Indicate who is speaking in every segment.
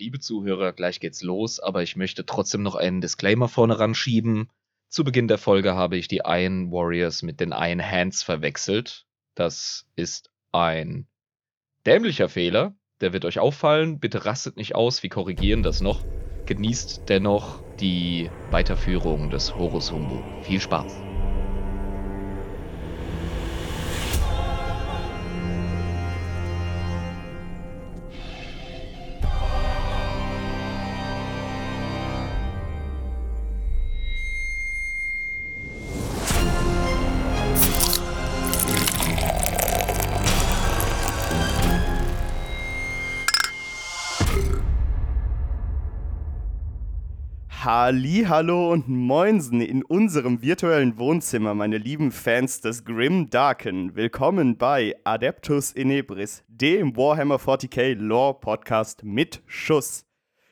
Speaker 1: liebe Zuhörer, gleich geht's los, aber ich möchte trotzdem noch einen Disclaimer vorne ranschieben. Zu Beginn der Folge habe ich die Iron Warriors mit den Iron Hands verwechselt. Das ist ein dämlicher Fehler. Der wird euch auffallen. Bitte rastet nicht aus, wir korrigieren das noch. Genießt dennoch die Weiterführung des Horus Humbug. Viel Spaß!
Speaker 2: Halli, hallo und moinsen in unserem virtuellen Wohnzimmer, meine lieben Fans des Grim Darken. Willkommen bei Adeptus Inebris, dem Warhammer 40k Lore Podcast mit Schuss.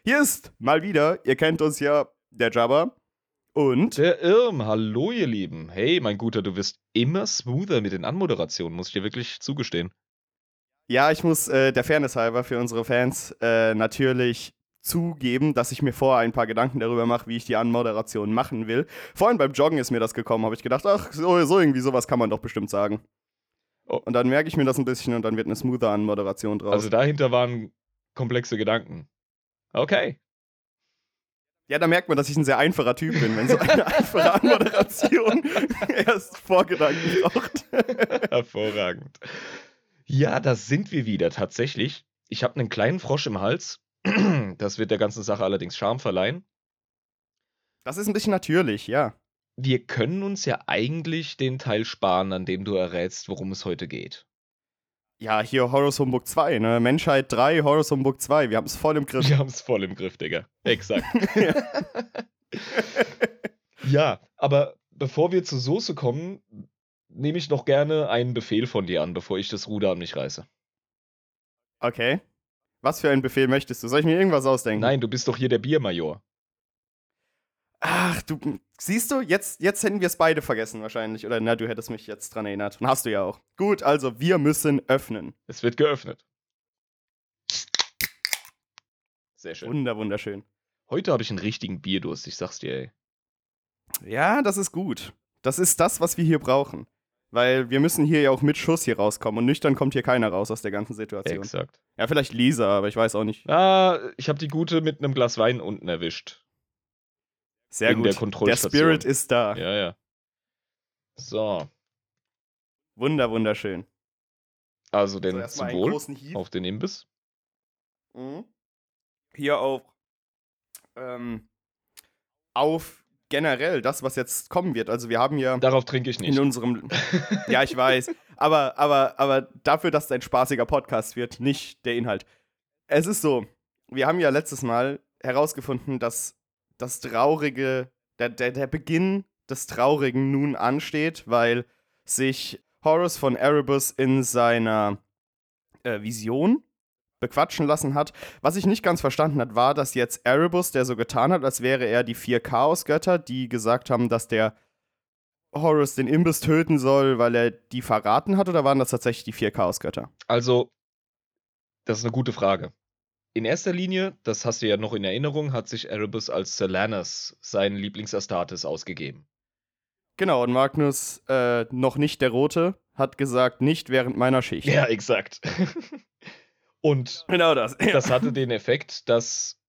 Speaker 2: Hier ist mal wieder, ihr kennt uns ja, der Jabba und
Speaker 1: der Irm. Hallo, ihr Lieben. Hey, mein Guter, du wirst immer smoother mit den Anmoderationen, muss ich dir wirklich zugestehen.
Speaker 2: Ja, ich muss äh, der Fairness halber für unsere Fans äh, natürlich zugeben, dass ich mir vorher ein paar Gedanken darüber mache, wie ich die Anmoderation machen will. Vorhin beim Joggen ist mir das gekommen, habe ich gedacht, ach, so, so, irgendwie sowas kann man doch bestimmt sagen. Oh. Und dann merke ich mir das ein bisschen und dann wird eine smoother Anmoderation draus.
Speaker 1: Also dahinter waren komplexe Gedanken. Okay.
Speaker 2: Ja, da merkt man, dass ich ein sehr einfacher Typ bin, wenn so eine einfache Anmoderation erst Vorgedanken braucht.
Speaker 1: Hervorragend. Ja, da sind wir wieder tatsächlich. Ich habe einen kleinen Frosch im Hals Das wird der ganzen Sache allerdings Charme verleihen.
Speaker 2: Das ist ein bisschen natürlich, ja.
Speaker 1: Wir können uns ja eigentlich den Teil sparen, an dem du errätst, worum es heute geht.
Speaker 2: Ja, hier Horus Humbug 2, ne? Menschheit 3, Horus Humbug 2. Wir haben es voll im Griff.
Speaker 1: Wir haben es voll im Griff, Digga. Exakt. ja, aber bevor wir zur Soße kommen, nehme ich noch gerne einen Befehl von dir an, bevor ich das Ruder an mich reiße.
Speaker 2: Okay. Was für einen Befehl möchtest du? Soll ich mir irgendwas ausdenken?
Speaker 1: Nein, du bist doch hier der Biermajor.
Speaker 2: Ach, du, siehst du, jetzt, jetzt hätten wir es beide vergessen wahrscheinlich. Oder na, du hättest mich jetzt dran erinnert. Und hast du ja auch. Gut, also wir müssen öffnen.
Speaker 1: Es wird geöffnet. Sehr schön.
Speaker 2: Wunder, wunderschön.
Speaker 1: Heute habe ich einen richtigen Bierdurst, ich sag's dir, ey.
Speaker 2: Ja, das ist gut. Das ist das, was wir hier brauchen. Weil wir müssen hier ja auch mit Schuss hier rauskommen und nüchtern kommt hier keiner raus aus der ganzen Situation.
Speaker 1: Exakt.
Speaker 2: Ja, vielleicht Lisa, aber ich weiß auch nicht.
Speaker 1: Ah, ich habe die Gute mit einem Glas Wein unten erwischt.
Speaker 2: Sehr Wegen gut. Der, der Spirit ist da.
Speaker 1: Ja, ja. So.
Speaker 2: Wunder, wunderschön.
Speaker 1: Also den also Symbol auf den Imbiss.
Speaker 2: Mhm. Hier auch ähm, auf generell das, was jetzt kommen wird. Also wir haben ja.
Speaker 1: Darauf trinke ich nicht.
Speaker 2: In unserem. ja, ich weiß. Aber, aber, aber dafür, dass es ein spaßiger Podcast wird, nicht der Inhalt. Es ist so, wir haben ja letztes Mal herausgefunden, dass das Traurige, der, der, der Beginn des Traurigen nun ansteht, weil sich Horus von Erebus in seiner äh, Vision bequatschen lassen hat. Was ich nicht ganz verstanden hat, war, dass jetzt Erebus, der so getan hat, als wäre er die vier Chaosgötter, die gesagt haben, dass der Horus den Imbiss töten soll, weil er die verraten hat, oder waren das tatsächlich die vier Chaosgötter?
Speaker 1: Also, das ist eine gute Frage. In erster Linie, das hast du ja noch in Erinnerung, hat sich Erebus als Solanas, sein Lieblingsastartes, ausgegeben.
Speaker 2: Genau, und Magnus, äh, noch nicht der Rote, hat gesagt, nicht während meiner Schicht.
Speaker 1: Ja, exakt. Und
Speaker 2: genau das.
Speaker 1: Ja. das hatte den Effekt, dass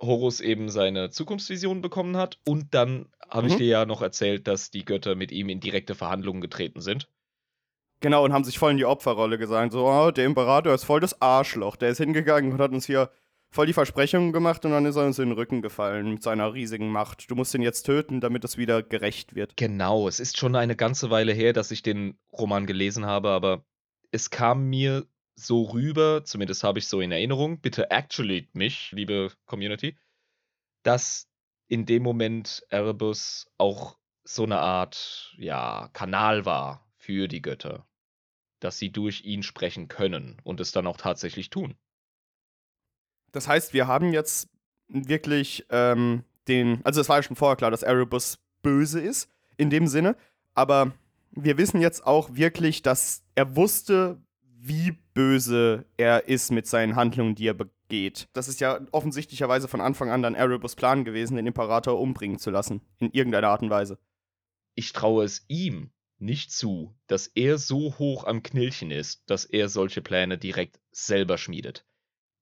Speaker 1: Horus eben seine Zukunftsvision bekommen hat. Und dann habe mhm. ich dir ja noch erzählt, dass die Götter mit ihm in direkte Verhandlungen getreten sind.
Speaker 2: Genau, und haben sich voll in die Opferrolle gesagt. So, oh, der Imperator ist voll das Arschloch. Der ist hingegangen und hat uns hier voll die Versprechungen gemacht und dann ist er uns in den Rücken gefallen mit seiner riesigen Macht. Du musst ihn jetzt töten, damit es wieder gerecht wird.
Speaker 1: Genau, es ist schon eine ganze Weile her, dass ich den Roman gelesen habe, aber es kam mir so rüber, zumindest habe ich so in Erinnerung, bitte actually mich, liebe Community, dass in dem Moment Erebus auch so eine Art, ja, Kanal war für die Götter. Dass sie durch ihn sprechen können und es dann auch tatsächlich tun.
Speaker 2: Das heißt, wir haben jetzt wirklich ähm, den, also es war ja schon vorher klar, dass Erebus böse ist, in dem Sinne, aber wir wissen jetzt auch wirklich, dass er wusste, wie böse er ist mit seinen Handlungen, die er geht. Das ist ja offensichtlicherweise von Anfang an dann Erebus Plan gewesen, den Imperator umbringen zu lassen. In irgendeiner Art und Weise.
Speaker 1: Ich traue es ihm nicht zu, dass er so hoch am Knilchen ist, dass er solche Pläne direkt selber schmiedet.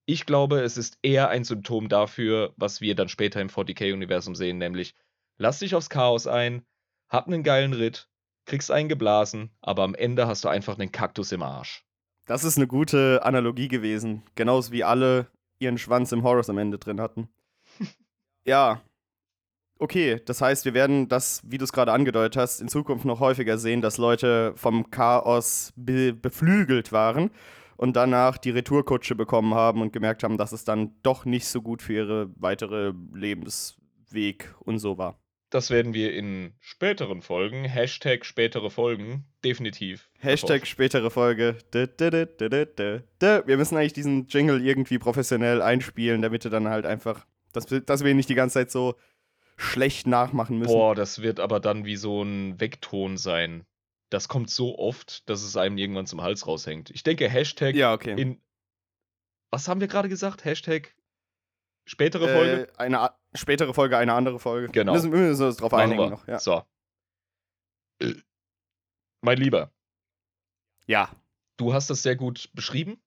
Speaker 1: Ich glaube, es ist eher ein Symptom dafür, was wir dann später im 40k-Universum sehen, nämlich lass dich aufs Chaos ein, hab einen geilen Ritt, kriegst einen geblasen, aber am Ende hast du einfach einen Kaktus im Arsch.
Speaker 2: Das ist eine gute Analogie gewesen. Genauso wie alle ihren Schwanz im Horus am Ende drin hatten. ja, Okay, das heißt, wir werden das, wie du es gerade angedeutet hast, in Zukunft noch häufiger sehen, dass Leute vom Chaos be beflügelt waren und danach die Retourkutsche bekommen haben und gemerkt haben, dass es dann doch nicht so gut für ihre weitere Lebensweg und so war.
Speaker 1: Das werden wir in späteren Folgen, Hashtag spätere Folgen, definitiv.
Speaker 2: Hashtag spätere Folge. Wir müssen eigentlich diesen Jingle irgendwie professionell einspielen, damit er dann halt einfach, dass, dass wir ihn nicht die ganze Zeit so schlecht nachmachen müssen.
Speaker 1: Boah, das wird aber dann wie so ein Wegton sein. Das kommt so oft, dass es einem irgendwann zum Hals raushängt. Ich denke, Hashtag
Speaker 2: ja, okay.
Speaker 1: in. Was haben wir gerade gesagt? Hashtag spätere äh, Folge?
Speaker 2: Eine spätere Folge, eine andere Folge.
Speaker 1: Genau.
Speaker 2: Müssen, wir müssen uns drauf Machen einigen wir. noch. Ja.
Speaker 1: So. Äh, mein Lieber.
Speaker 2: Ja.
Speaker 1: Du hast das sehr gut beschrieben.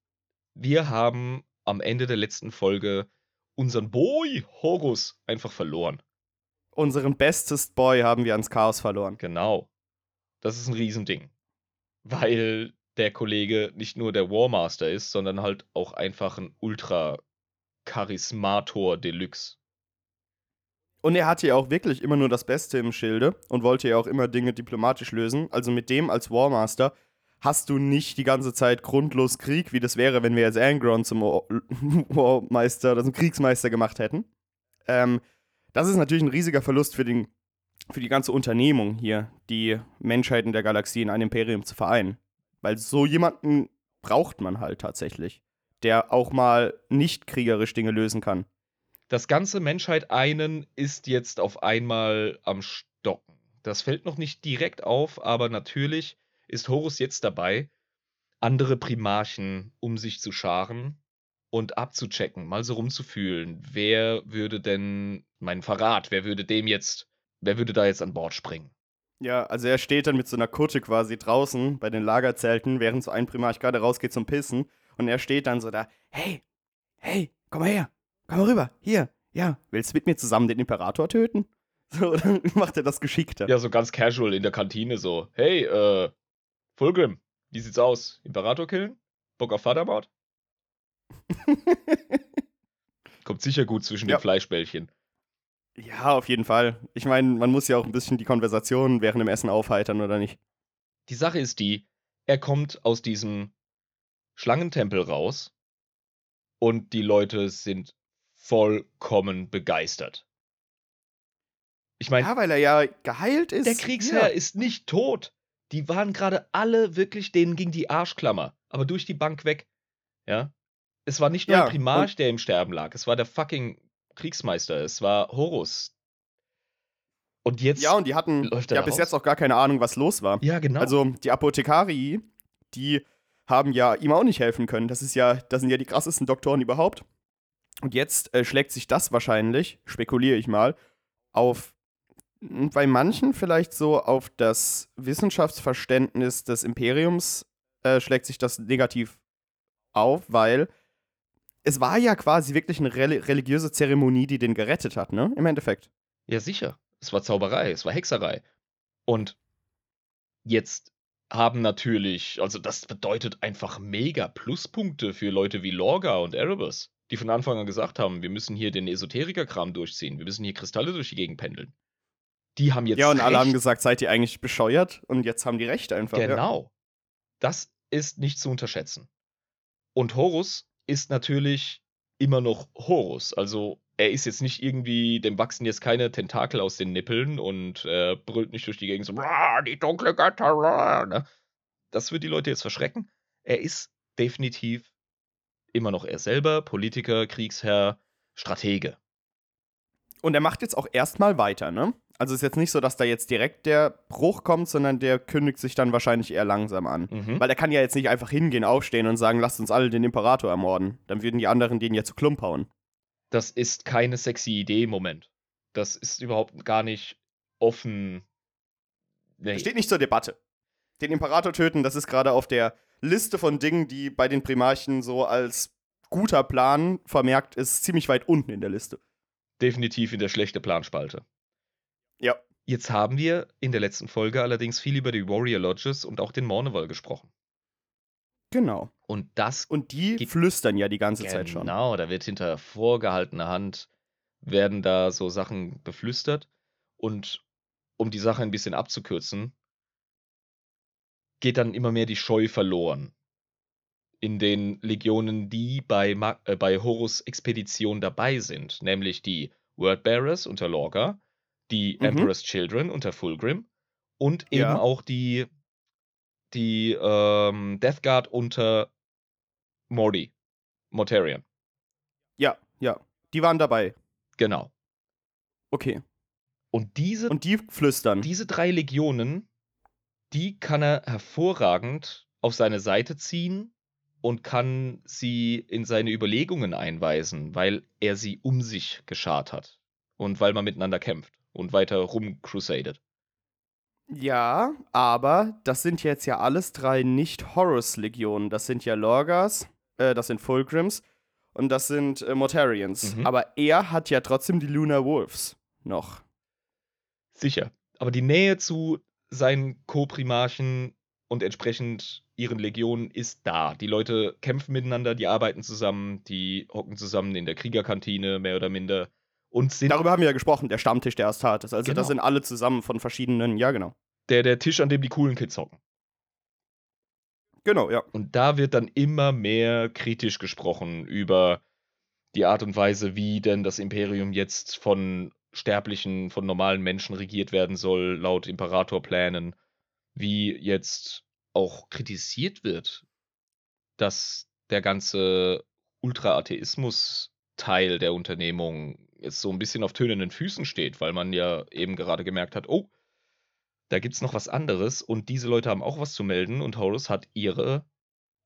Speaker 1: Wir haben am Ende der letzten Folge unseren Boy Horus einfach verloren.
Speaker 2: Unseren bestest Boy haben wir ans Chaos verloren.
Speaker 1: Genau. Das ist ein Riesending. Weil der Kollege nicht nur der Warmaster ist, sondern halt auch einfach ein Ultra-Charismator Deluxe.
Speaker 2: Und er hatte ja auch wirklich immer nur das Beste im Schilde und wollte ja auch immer Dinge diplomatisch lösen. Also mit dem als Warmaster hast du nicht die ganze Zeit grundlos Krieg, wie das wäre, wenn wir jetzt Angron zum Warmeister zum Kriegsmeister gemacht hätten. Ähm, das ist natürlich ein riesiger Verlust für, den, für die ganze Unternehmung hier, die Menschheit in der Galaxie in ein Imperium zu vereinen. Weil so jemanden braucht man halt tatsächlich, der auch mal nicht kriegerisch Dinge lösen kann.
Speaker 1: Das ganze Menschheit einen ist jetzt auf einmal am Stocken. Das fällt noch nicht direkt auf, aber natürlich ist Horus jetzt dabei, andere Primarchen um sich zu scharen und abzuchecken, mal so rumzufühlen, wer würde denn meinen Verrat, wer würde dem jetzt, wer würde da jetzt an Bord springen?
Speaker 2: Ja, also er steht dann mit so einer Kutte quasi draußen bei den Lagerzelten, während so ein Primarch gerade rausgeht zum Pissen und er steht dann so da, hey, hey, komm mal her, komm mal rüber, hier, ja, willst du mit mir zusammen den Imperator töten? So, dann macht er das geschickter.
Speaker 1: Ja, so ganz casual in der Kantine so, hey, äh, Fulgrim, wie sieht's aus? Imperator killen? Bock auf Vatermord? Kommt sicher gut zwischen ja. den Fleischbällchen.
Speaker 2: Ja, auf jeden Fall. Ich meine, man muss ja auch ein bisschen die Konversation während dem Essen aufheitern, oder nicht?
Speaker 1: Die Sache ist die, er kommt aus diesem Schlangentempel raus und die Leute sind vollkommen begeistert.
Speaker 2: Ich meine. Ja, weil er ja geheilt ist.
Speaker 1: Der Kriegsherr ja. ist nicht tot. Die waren gerade alle wirklich, denen ging die Arschklammer, aber durch die Bank weg. Ja. Es war nicht nur ja, ein Primarch, der im Sterben lag. Es war der fucking Kriegsmeister. Es war Horus.
Speaker 2: Und jetzt. Ja, und die hatten ja bis jetzt auch gar keine Ahnung, was los war.
Speaker 1: Ja, genau.
Speaker 2: Also die Apothekari, die haben ja ihm auch nicht helfen können. Das ist ja, das sind ja die krassesten Doktoren überhaupt. Und jetzt äh, schlägt sich das wahrscheinlich, spekuliere ich mal, auf bei manchen vielleicht so auf das Wissenschaftsverständnis des Imperiums äh, schlägt sich das negativ auf, weil es war ja quasi wirklich eine religiöse Zeremonie, die den gerettet hat, ne? Im Endeffekt.
Speaker 1: Ja, sicher. Es war Zauberei, es war Hexerei. Und jetzt haben natürlich, also das bedeutet einfach mega Pluspunkte für Leute wie Lorga und Erebus, die von Anfang an gesagt haben, wir müssen hier den Esoteriker-Kram durchziehen, wir müssen hier Kristalle durch die Gegend pendeln. Die haben jetzt.
Speaker 2: Ja, und recht. alle haben gesagt, seid ihr eigentlich bescheuert? Und jetzt haben die Recht einfach.
Speaker 1: Genau. Ja. Das ist nicht zu unterschätzen. Und Horus ist natürlich immer noch Horus. Also er ist jetzt nicht irgendwie, dem wachsen jetzt keine Tentakel aus den Nippeln und äh, brüllt nicht durch die Gegend so, die dunkle Götter. Ne? Das wird die Leute jetzt verschrecken. Er ist definitiv immer noch er selber, Politiker, Kriegsherr, Stratege.
Speaker 2: Und er macht jetzt auch erstmal weiter, ne? Also ist jetzt nicht so, dass da jetzt direkt der Bruch kommt, sondern der kündigt sich dann wahrscheinlich eher langsam an.
Speaker 1: Mhm.
Speaker 2: Weil er kann ja jetzt nicht einfach hingehen, aufstehen und sagen, lasst uns alle den Imperator ermorden. Dann würden die anderen den ja zu Klump hauen.
Speaker 1: Das ist keine sexy Idee im Moment. Das ist überhaupt gar nicht offen. Nee.
Speaker 2: Steht nicht zur Debatte. Den Imperator töten, das ist gerade auf der Liste von Dingen, die bei den Primarchen so als guter Plan vermerkt ist, ziemlich weit unten in der Liste.
Speaker 1: Definitiv in der schlechte Planspalte.
Speaker 2: Ja.
Speaker 1: Jetzt haben wir in der letzten Folge allerdings viel über die Warrior Lodges und auch den Morneval gesprochen.
Speaker 2: Genau.
Speaker 1: Und das
Speaker 2: Und die flüstern ja die ganze Zeit schon.
Speaker 1: Genau, da wird hinter vorgehaltener Hand werden da so Sachen beflüstert. Und um die Sache ein bisschen abzukürzen, geht dann immer mehr die Scheu verloren. In den Legionen, die bei, Ma äh, bei Horus Expedition dabei sind, nämlich die Wordbearers unter Lorga, die
Speaker 2: Mhm.
Speaker 1: Emperor's Children unter Fulgrim und eben
Speaker 2: Ja.
Speaker 1: auch die, die ähm, Death Guard unter Morty, Mortarion.
Speaker 2: Ja, ja. Die waren dabei.
Speaker 1: Genau.
Speaker 2: Okay.
Speaker 1: Und diese,
Speaker 2: Und die flüstern.
Speaker 1: diese drei Legionen, die kann er hervorragend auf seine Seite ziehen und kann sie in seine Überlegungen einweisen, weil er sie um sich geschart hat. Und weil man miteinander kämpft und weiter rumcrusadet.
Speaker 2: Ja, aber das sind jetzt ja alles drei nicht Horus-Legionen. Das sind ja Lorgas, äh, das sind Fulgrims und das sind äh, Mortarians.
Speaker 1: Mhm.
Speaker 2: Aber er hat ja trotzdem die Lunar Wolves noch.
Speaker 1: Sicher. Aber die Nähe zu seinen Co-Primarchen und entsprechend ihren Legionen ist da. Die Leute kämpfen miteinander, die arbeiten zusammen, die hocken zusammen in der Kriegerkantine, mehr oder minder. Und sind
Speaker 2: Darüber haben wir ja gesprochen, der Stammtisch der Astartes. Also
Speaker 1: Genau.
Speaker 2: das sind alle zusammen von verschiedenen, ja genau.
Speaker 1: der, der Tisch, an dem die coolen Kids hocken.
Speaker 2: Genau, ja.
Speaker 1: Und da wird dann immer mehr kritisch gesprochen über die Art und Weise, wie denn das Imperium jetzt von Sterblichen, von normalen Menschen regiert werden soll, laut Imperatorplänen. Wie jetzt auch kritisiert wird, dass der ganze Ultra-Atheismus-Teil der Unternehmung jetzt so ein bisschen auf tönenden Füßen steht, weil man ja eben gerade gemerkt hat, oh, da gibt's noch was anderes und diese Leute haben auch was zu melden und Horus hat ihre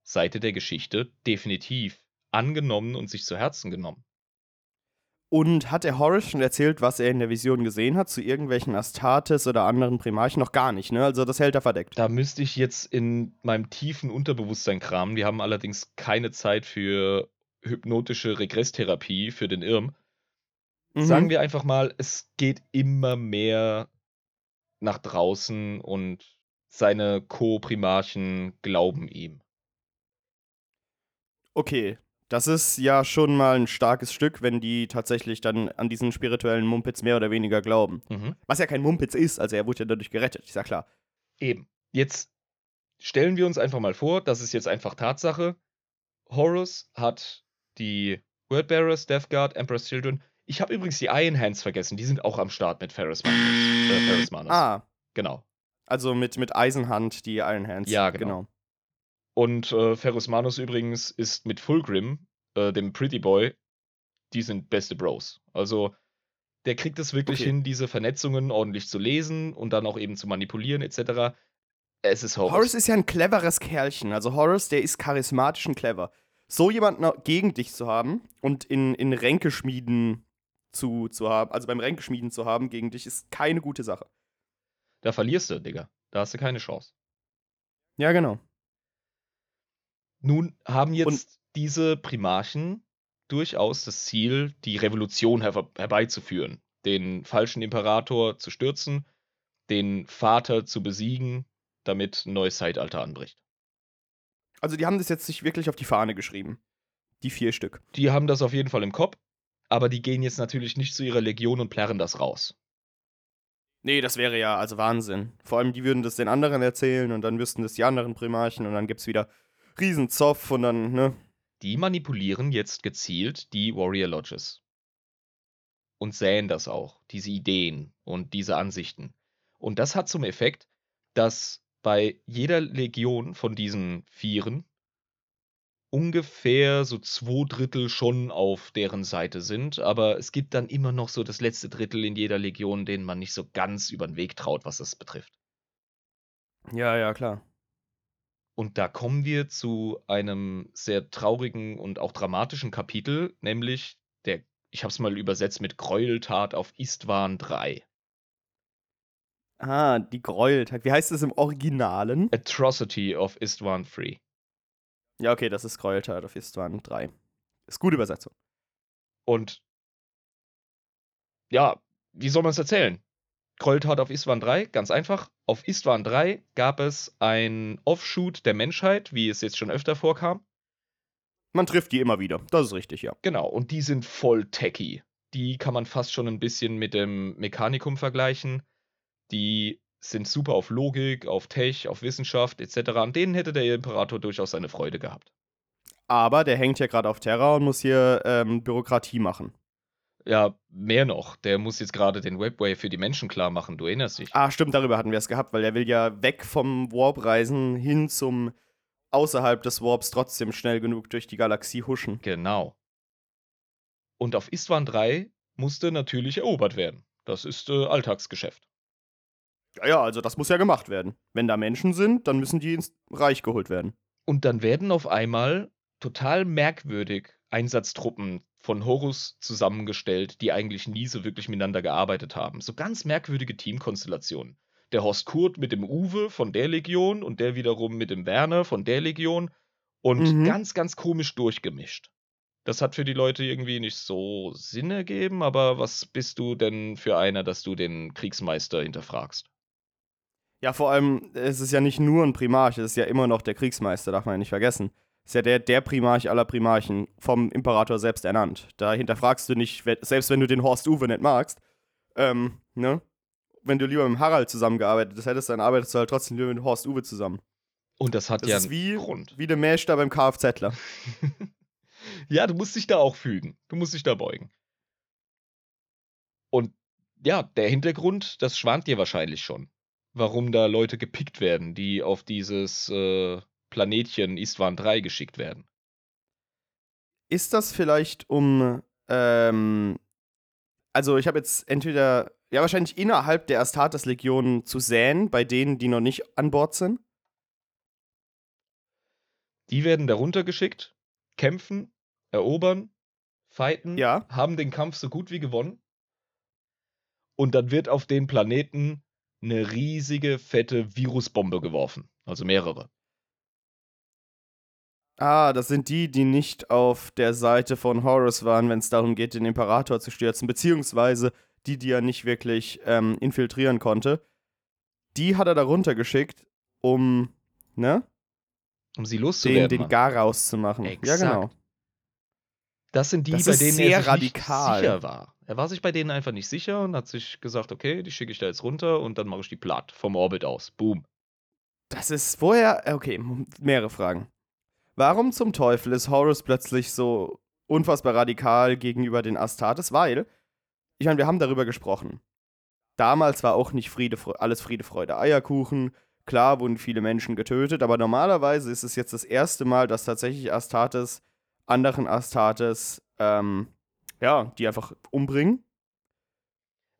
Speaker 1: Seite der Geschichte definitiv angenommen und sich zu Herzen genommen.
Speaker 2: Und hat der Horus schon erzählt, was er in der Vision gesehen hat, zu irgendwelchen Astartes oder anderen Primarchen? Noch gar nicht, ne? Also das hält er verdeckt.
Speaker 1: Da müsste ich jetzt in meinem tiefen Unterbewusstsein kramen. Wir haben allerdings keine Zeit für hypnotische Regresstherapie für den Irm.
Speaker 2: Mhm.
Speaker 1: Sagen wir einfach mal, es geht immer mehr nach draußen und seine Co-Primarchen glauben ihm.
Speaker 2: Okay, das ist ja schon mal ein starkes Stück, wenn die tatsächlich dann an diesen spirituellen Mumpitz mehr oder weniger glauben.
Speaker 1: Mhm.
Speaker 2: Was ja kein Mumpitz ist, also er wurde ja dadurch gerettet, ist ja klar.
Speaker 1: Eben. Jetzt stellen wir uns einfach mal vor, das ist jetzt einfach Tatsache. Horus hat die Wordbearers, Death Guard, Emperor's Children. Ich habe übrigens die Iron Hands vergessen. Die sind auch am Start mit Ferris Manus. Äh, Ferris Manus.
Speaker 2: Ah,
Speaker 1: Genau.
Speaker 2: also mit, mit Eisenhand, die Iron Hands.
Speaker 1: Ja, genau. Und äh, Ferris Manus übrigens ist mit Fulgrim, äh, dem Pretty Boy, die sind beste Bros. Also der kriegt es wirklich
Speaker 2: Okay.
Speaker 1: hin, diese Vernetzungen ordentlich zu lesen und dann auch eben zu manipulieren etc. Es ist Horus.
Speaker 2: Horus ist ja ein cleveres Kerlchen. Also Horus, der ist charismatisch und clever. So jemanden gegen dich zu haben und in, in Ränkeschmieden zu, zu haben, also beim Ränkeschmieden zu haben gegen dich, ist keine gute Sache.
Speaker 1: Da verlierst du, Digga. Da hast du keine Chance.
Speaker 2: Ja, genau.
Speaker 1: Nun haben jetzt diese Primarchen durchaus das Ziel, die Revolution her herbeizuführen, den falschen Imperator zu stürzen, den Vater zu besiegen, damit ein neues Zeitalter anbricht.
Speaker 2: Also die haben das jetzt sich wirklich auf die Fahne geschrieben. Die vier Stück.
Speaker 1: Die haben das auf jeden Fall im Kopf, aber die gehen jetzt natürlich nicht zu ihrer Legion und plärren das raus.
Speaker 2: Nee, das wäre ja also Wahnsinn. Vor allem, die würden das den anderen erzählen und dann wüssten das die anderen Primarchen und dann gibt's wieder Riesenzoff und dann, ne?
Speaker 1: Die manipulieren jetzt gezielt die Warrior Lodges. Und säen das auch, diese Ideen und diese Ansichten. Und das hat zum Effekt, dass bei jeder Legion von diesen Vieren ungefähr so zwei Drittel schon auf deren Seite sind, aber es gibt dann immer noch so das letzte Drittel in jeder Legion, denen man nicht so ganz über den Weg traut, was das betrifft.
Speaker 2: Ja, ja, klar.
Speaker 1: Und da kommen wir zu einem sehr traurigen und auch dramatischen Kapitel, nämlich der, ich habe es mal übersetzt mit Gräueltat auf Istvan 3.
Speaker 2: Ah, die Gräueltat. Wie heißt es im Originalen?
Speaker 1: Atrocity of Istvan 3.
Speaker 2: Ja, okay, das ist Gräueltat auf Istvan 3. Ist gute Übersetzung.
Speaker 1: Und ja, wie soll man es erzählen? Gräueltat auf Istvan 3, ganz einfach. Auf Istvan 3 gab es ein Offshoot der Menschheit, wie es jetzt schon öfter vorkam.
Speaker 2: Man trifft die immer wieder. Das ist richtig, ja.
Speaker 1: Genau, und die sind voll techy. Die kann man fast schon ein bisschen mit dem Mechanikum vergleichen. Die sind super auf Logik, auf Tech, auf Wissenschaft etc. An denen hätte der Imperator durchaus seine Freude gehabt.
Speaker 2: Aber der hängt ja gerade auf Terra und muss hier ähm, Bürokratie machen.
Speaker 1: Ja, mehr noch. Der muss jetzt gerade den Webway für die Menschen klar machen. Du erinnerst dich.
Speaker 2: Ah, stimmt, darüber hatten wir es gehabt, weil er will ja weg vom Warp reisen hin zum außerhalb des Warps trotzdem schnell genug durch die Galaxie huschen.
Speaker 1: Genau. Und auf Istvan 3 musste natürlich erobert werden. Das ist äh, Alltagsgeschäft.
Speaker 2: Ja, ja, also das muss ja gemacht werden. Wenn da Menschen sind, dann müssen die ins Reich geholt werden.
Speaker 1: Und dann werden auf einmal total merkwürdig Einsatztruppen von Horus zusammengestellt, die eigentlich nie so wirklich miteinander gearbeitet haben. So ganz merkwürdige Teamkonstellationen. Der Horst Kurt mit dem Uwe von der Legion und der wiederum mit dem Werner von der Legion und
Speaker 2: Mhm.
Speaker 1: ganz, ganz komisch durchgemischt. Das hat für die Leute irgendwie nicht so Sinn ergeben, aber was bist du denn für einer, dass du den Kriegsmeister hinterfragst?
Speaker 2: Ja, vor allem, es ist ja nicht nur ein Primarch, es ist ja immer noch der Kriegsmeister, darf man ja nicht vergessen. Es ist ja der, der Primarch aller Primarchen, vom Imperator selbst ernannt. Da hinterfragst du nicht, selbst wenn du den Horst Uwe nicht magst, ähm, ne? Wenn du lieber mit Harald zusammengearbeitet hättest, dann arbeitest du halt trotzdem lieber mit Horst Uwe zusammen.
Speaker 1: Und das hat
Speaker 2: Das
Speaker 1: ja
Speaker 2: ist wie,
Speaker 1: Grund.
Speaker 2: wie der Mesh da beim Kfzler.
Speaker 1: ja, du musst dich da auch fügen. Du musst dich da beugen. Und ja, der Hintergrund, das schwant dir wahrscheinlich schon. Warum da Leute gepickt werden, die auf dieses äh, Planetchen Istvan 3 geschickt werden.
Speaker 2: Ist das vielleicht um, ähm, also ich habe jetzt entweder, ja wahrscheinlich innerhalb der Astartes-Legion zu säen, bei denen, die noch nicht an Bord sind?
Speaker 1: Die werden darunter geschickt, kämpfen, erobern, fighten,
Speaker 2: Ja.
Speaker 1: haben den Kampf so gut wie gewonnen. Und dann wird auf den Planeten eine riesige, fette Virusbombe geworfen. Also mehrere.
Speaker 2: Ah, das sind die, die nicht auf der Seite von Horus waren, wenn es darum geht, den Imperator zu stürzen, beziehungsweise die, die er nicht wirklich ähm, infiltrieren konnte. Die hat er da runtergeschickt, um, ne,
Speaker 1: Um sie
Speaker 2: den,
Speaker 1: loszuwerden.
Speaker 2: den
Speaker 1: Mann.
Speaker 2: Garaus zu machen. Ja,
Speaker 1: Exakt.
Speaker 2: genau.
Speaker 1: Das sind die,
Speaker 2: Das
Speaker 1: bei denen
Speaker 2: sehr
Speaker 1: er sich
Speaker 2: radikal.
Speaker 1: nicht sicher war. Er war sich bei denen einfach nicht sicher und hat sich gesagt, okay, die schicke ich da jetzt runter und dann mache ich die platt vom Orbit aus. Boom.
Speaker 2: Das ist vorher, okay, mehrere Fragen. Warum zum Teufel ist Horus plötzlich so unfassbar radikal gegenüber den Astartes? Weil, ich meine, wir haben darüber gesprochen. Damals war auch nicht Friede, alles Friede, Freude, Eierkuchen. Klar wurden viele Menschen getötet, aber normalerweise ist es jetzt das erste Mal, dass tatsächlich Astartes anderen Astartes, ähm, ja, die einfach umbringen.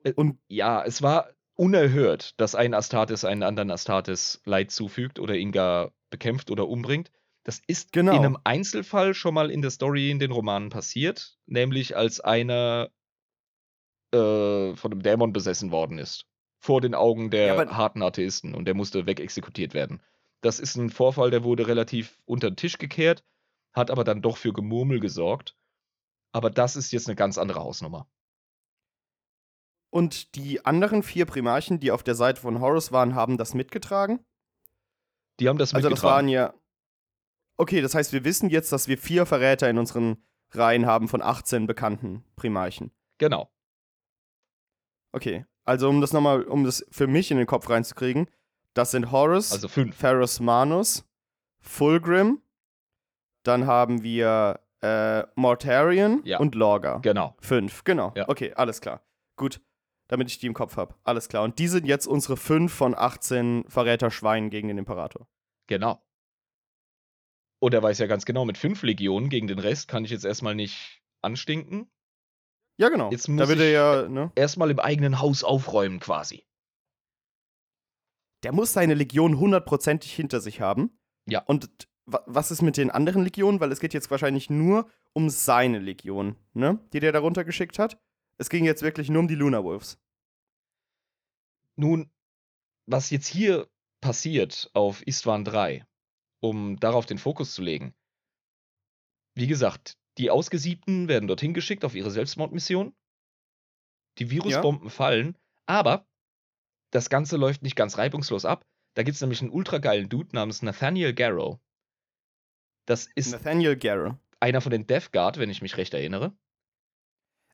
Speaker 1: Äh,
Speaker 2: Und
Speaker 1: Ja, es war unerhört, dass ein Astartes einen anderen Astartes Leid zufügt oder ihn gar bekämpft oder umbringt. Das ist
Speaker 2: Genau.
Speaker 1: in einem Einzelfall schon mal in der Story in den Romanen passiert, nämlich als einer äh, von einem Dämon besessen worden ist. Vor den Augen der
Speaker 2: Ja,
Speaker 1: harten Atheisten und der musste wegexekutiert werden. Das ist ein Vorfall, der wurde relativ unter den Tisch gekehrt, hat aber dann doch für Gemurmel gesorgt. Aber das ist jetzt eine ganz andere Hausnummer.
Speaker 2: Und die anderen vier Primarchen, die auf der Seite von Horus waren, haben das mitgetragen?
Speaker 1: Die haben das
Speaker 2: Also das
Speaker 1: mitgetragen.
Speaker 2: waren ja. Okay, das heißt, wir wissen jetzt, dass wir vier Verräter in unseren Reihen haben von 18 bekannten Primarchen.
Speaker 1: Genau.
Speaker 2: Okay, also um das nochmal, um das für mich in den Kopf reinzukriegen, das sind Horus,
Speaker 1: Also fünf.
Speaker 2: Ferrus Manus, Fulgrim, dann haben wir äh, Mortarion
Speaker 1: Ja.
Speaker 2: und Lorga.
Speaker 1: Genau.
Speaker 2: Fünf, genau.
Speaker 1: Ja.
Speaker 2: Okay, alles klar. Gut, damit ich die im Kopf habe. Alles klar. Und die sind jetzt unsere fünf von 18 Verräter-Schweinen gegen den Imperator.
Speaker 1: Genau. Und er weiß ja ganz genau, mit fünf Legionen gegen den Rest kann ich jetzt erstmal nicht anstinken.
Speaker 2: Ja, genau.
Speaker 1: Jetzt
Speaker 2: da
Speaker 1: muss
Speaker 2: wird er ja, ne?
Speaker 1: erstmal im eigenen Haus aufräumen quasi.
Speaker 2: Der muss seine Legion hundertprozentig hinter sich haben.
Speaker 1: Ja.
Speaker 2: Und was ist mit den anderen Legionen? Weil es geht jetzt wahrscheinlich nur um seine Legion, ne? Die der darunter geschickt hat. Es ging jetzt wirklich nur um die Luna Wolves.
Speaker 1: Nun, was jetzt hier passiert auf Istvan 3, um darauf den Fokus zu legen. Wie gesagt, die Ausgesiebten werden dorthin geschickt auf ihre Selbstmordmission. Die Virusbomben fallen, aber das Ganze läuft nicht ganz reibungslos ab. Da gibt es nämlich einen ultra geilen Dude namens Nathaniel Garrow. Das ist
Speaker 2: Nathaniel Garrow.
Speaker 1: einer von den Death Guard, wenn ich mich recht erinnere.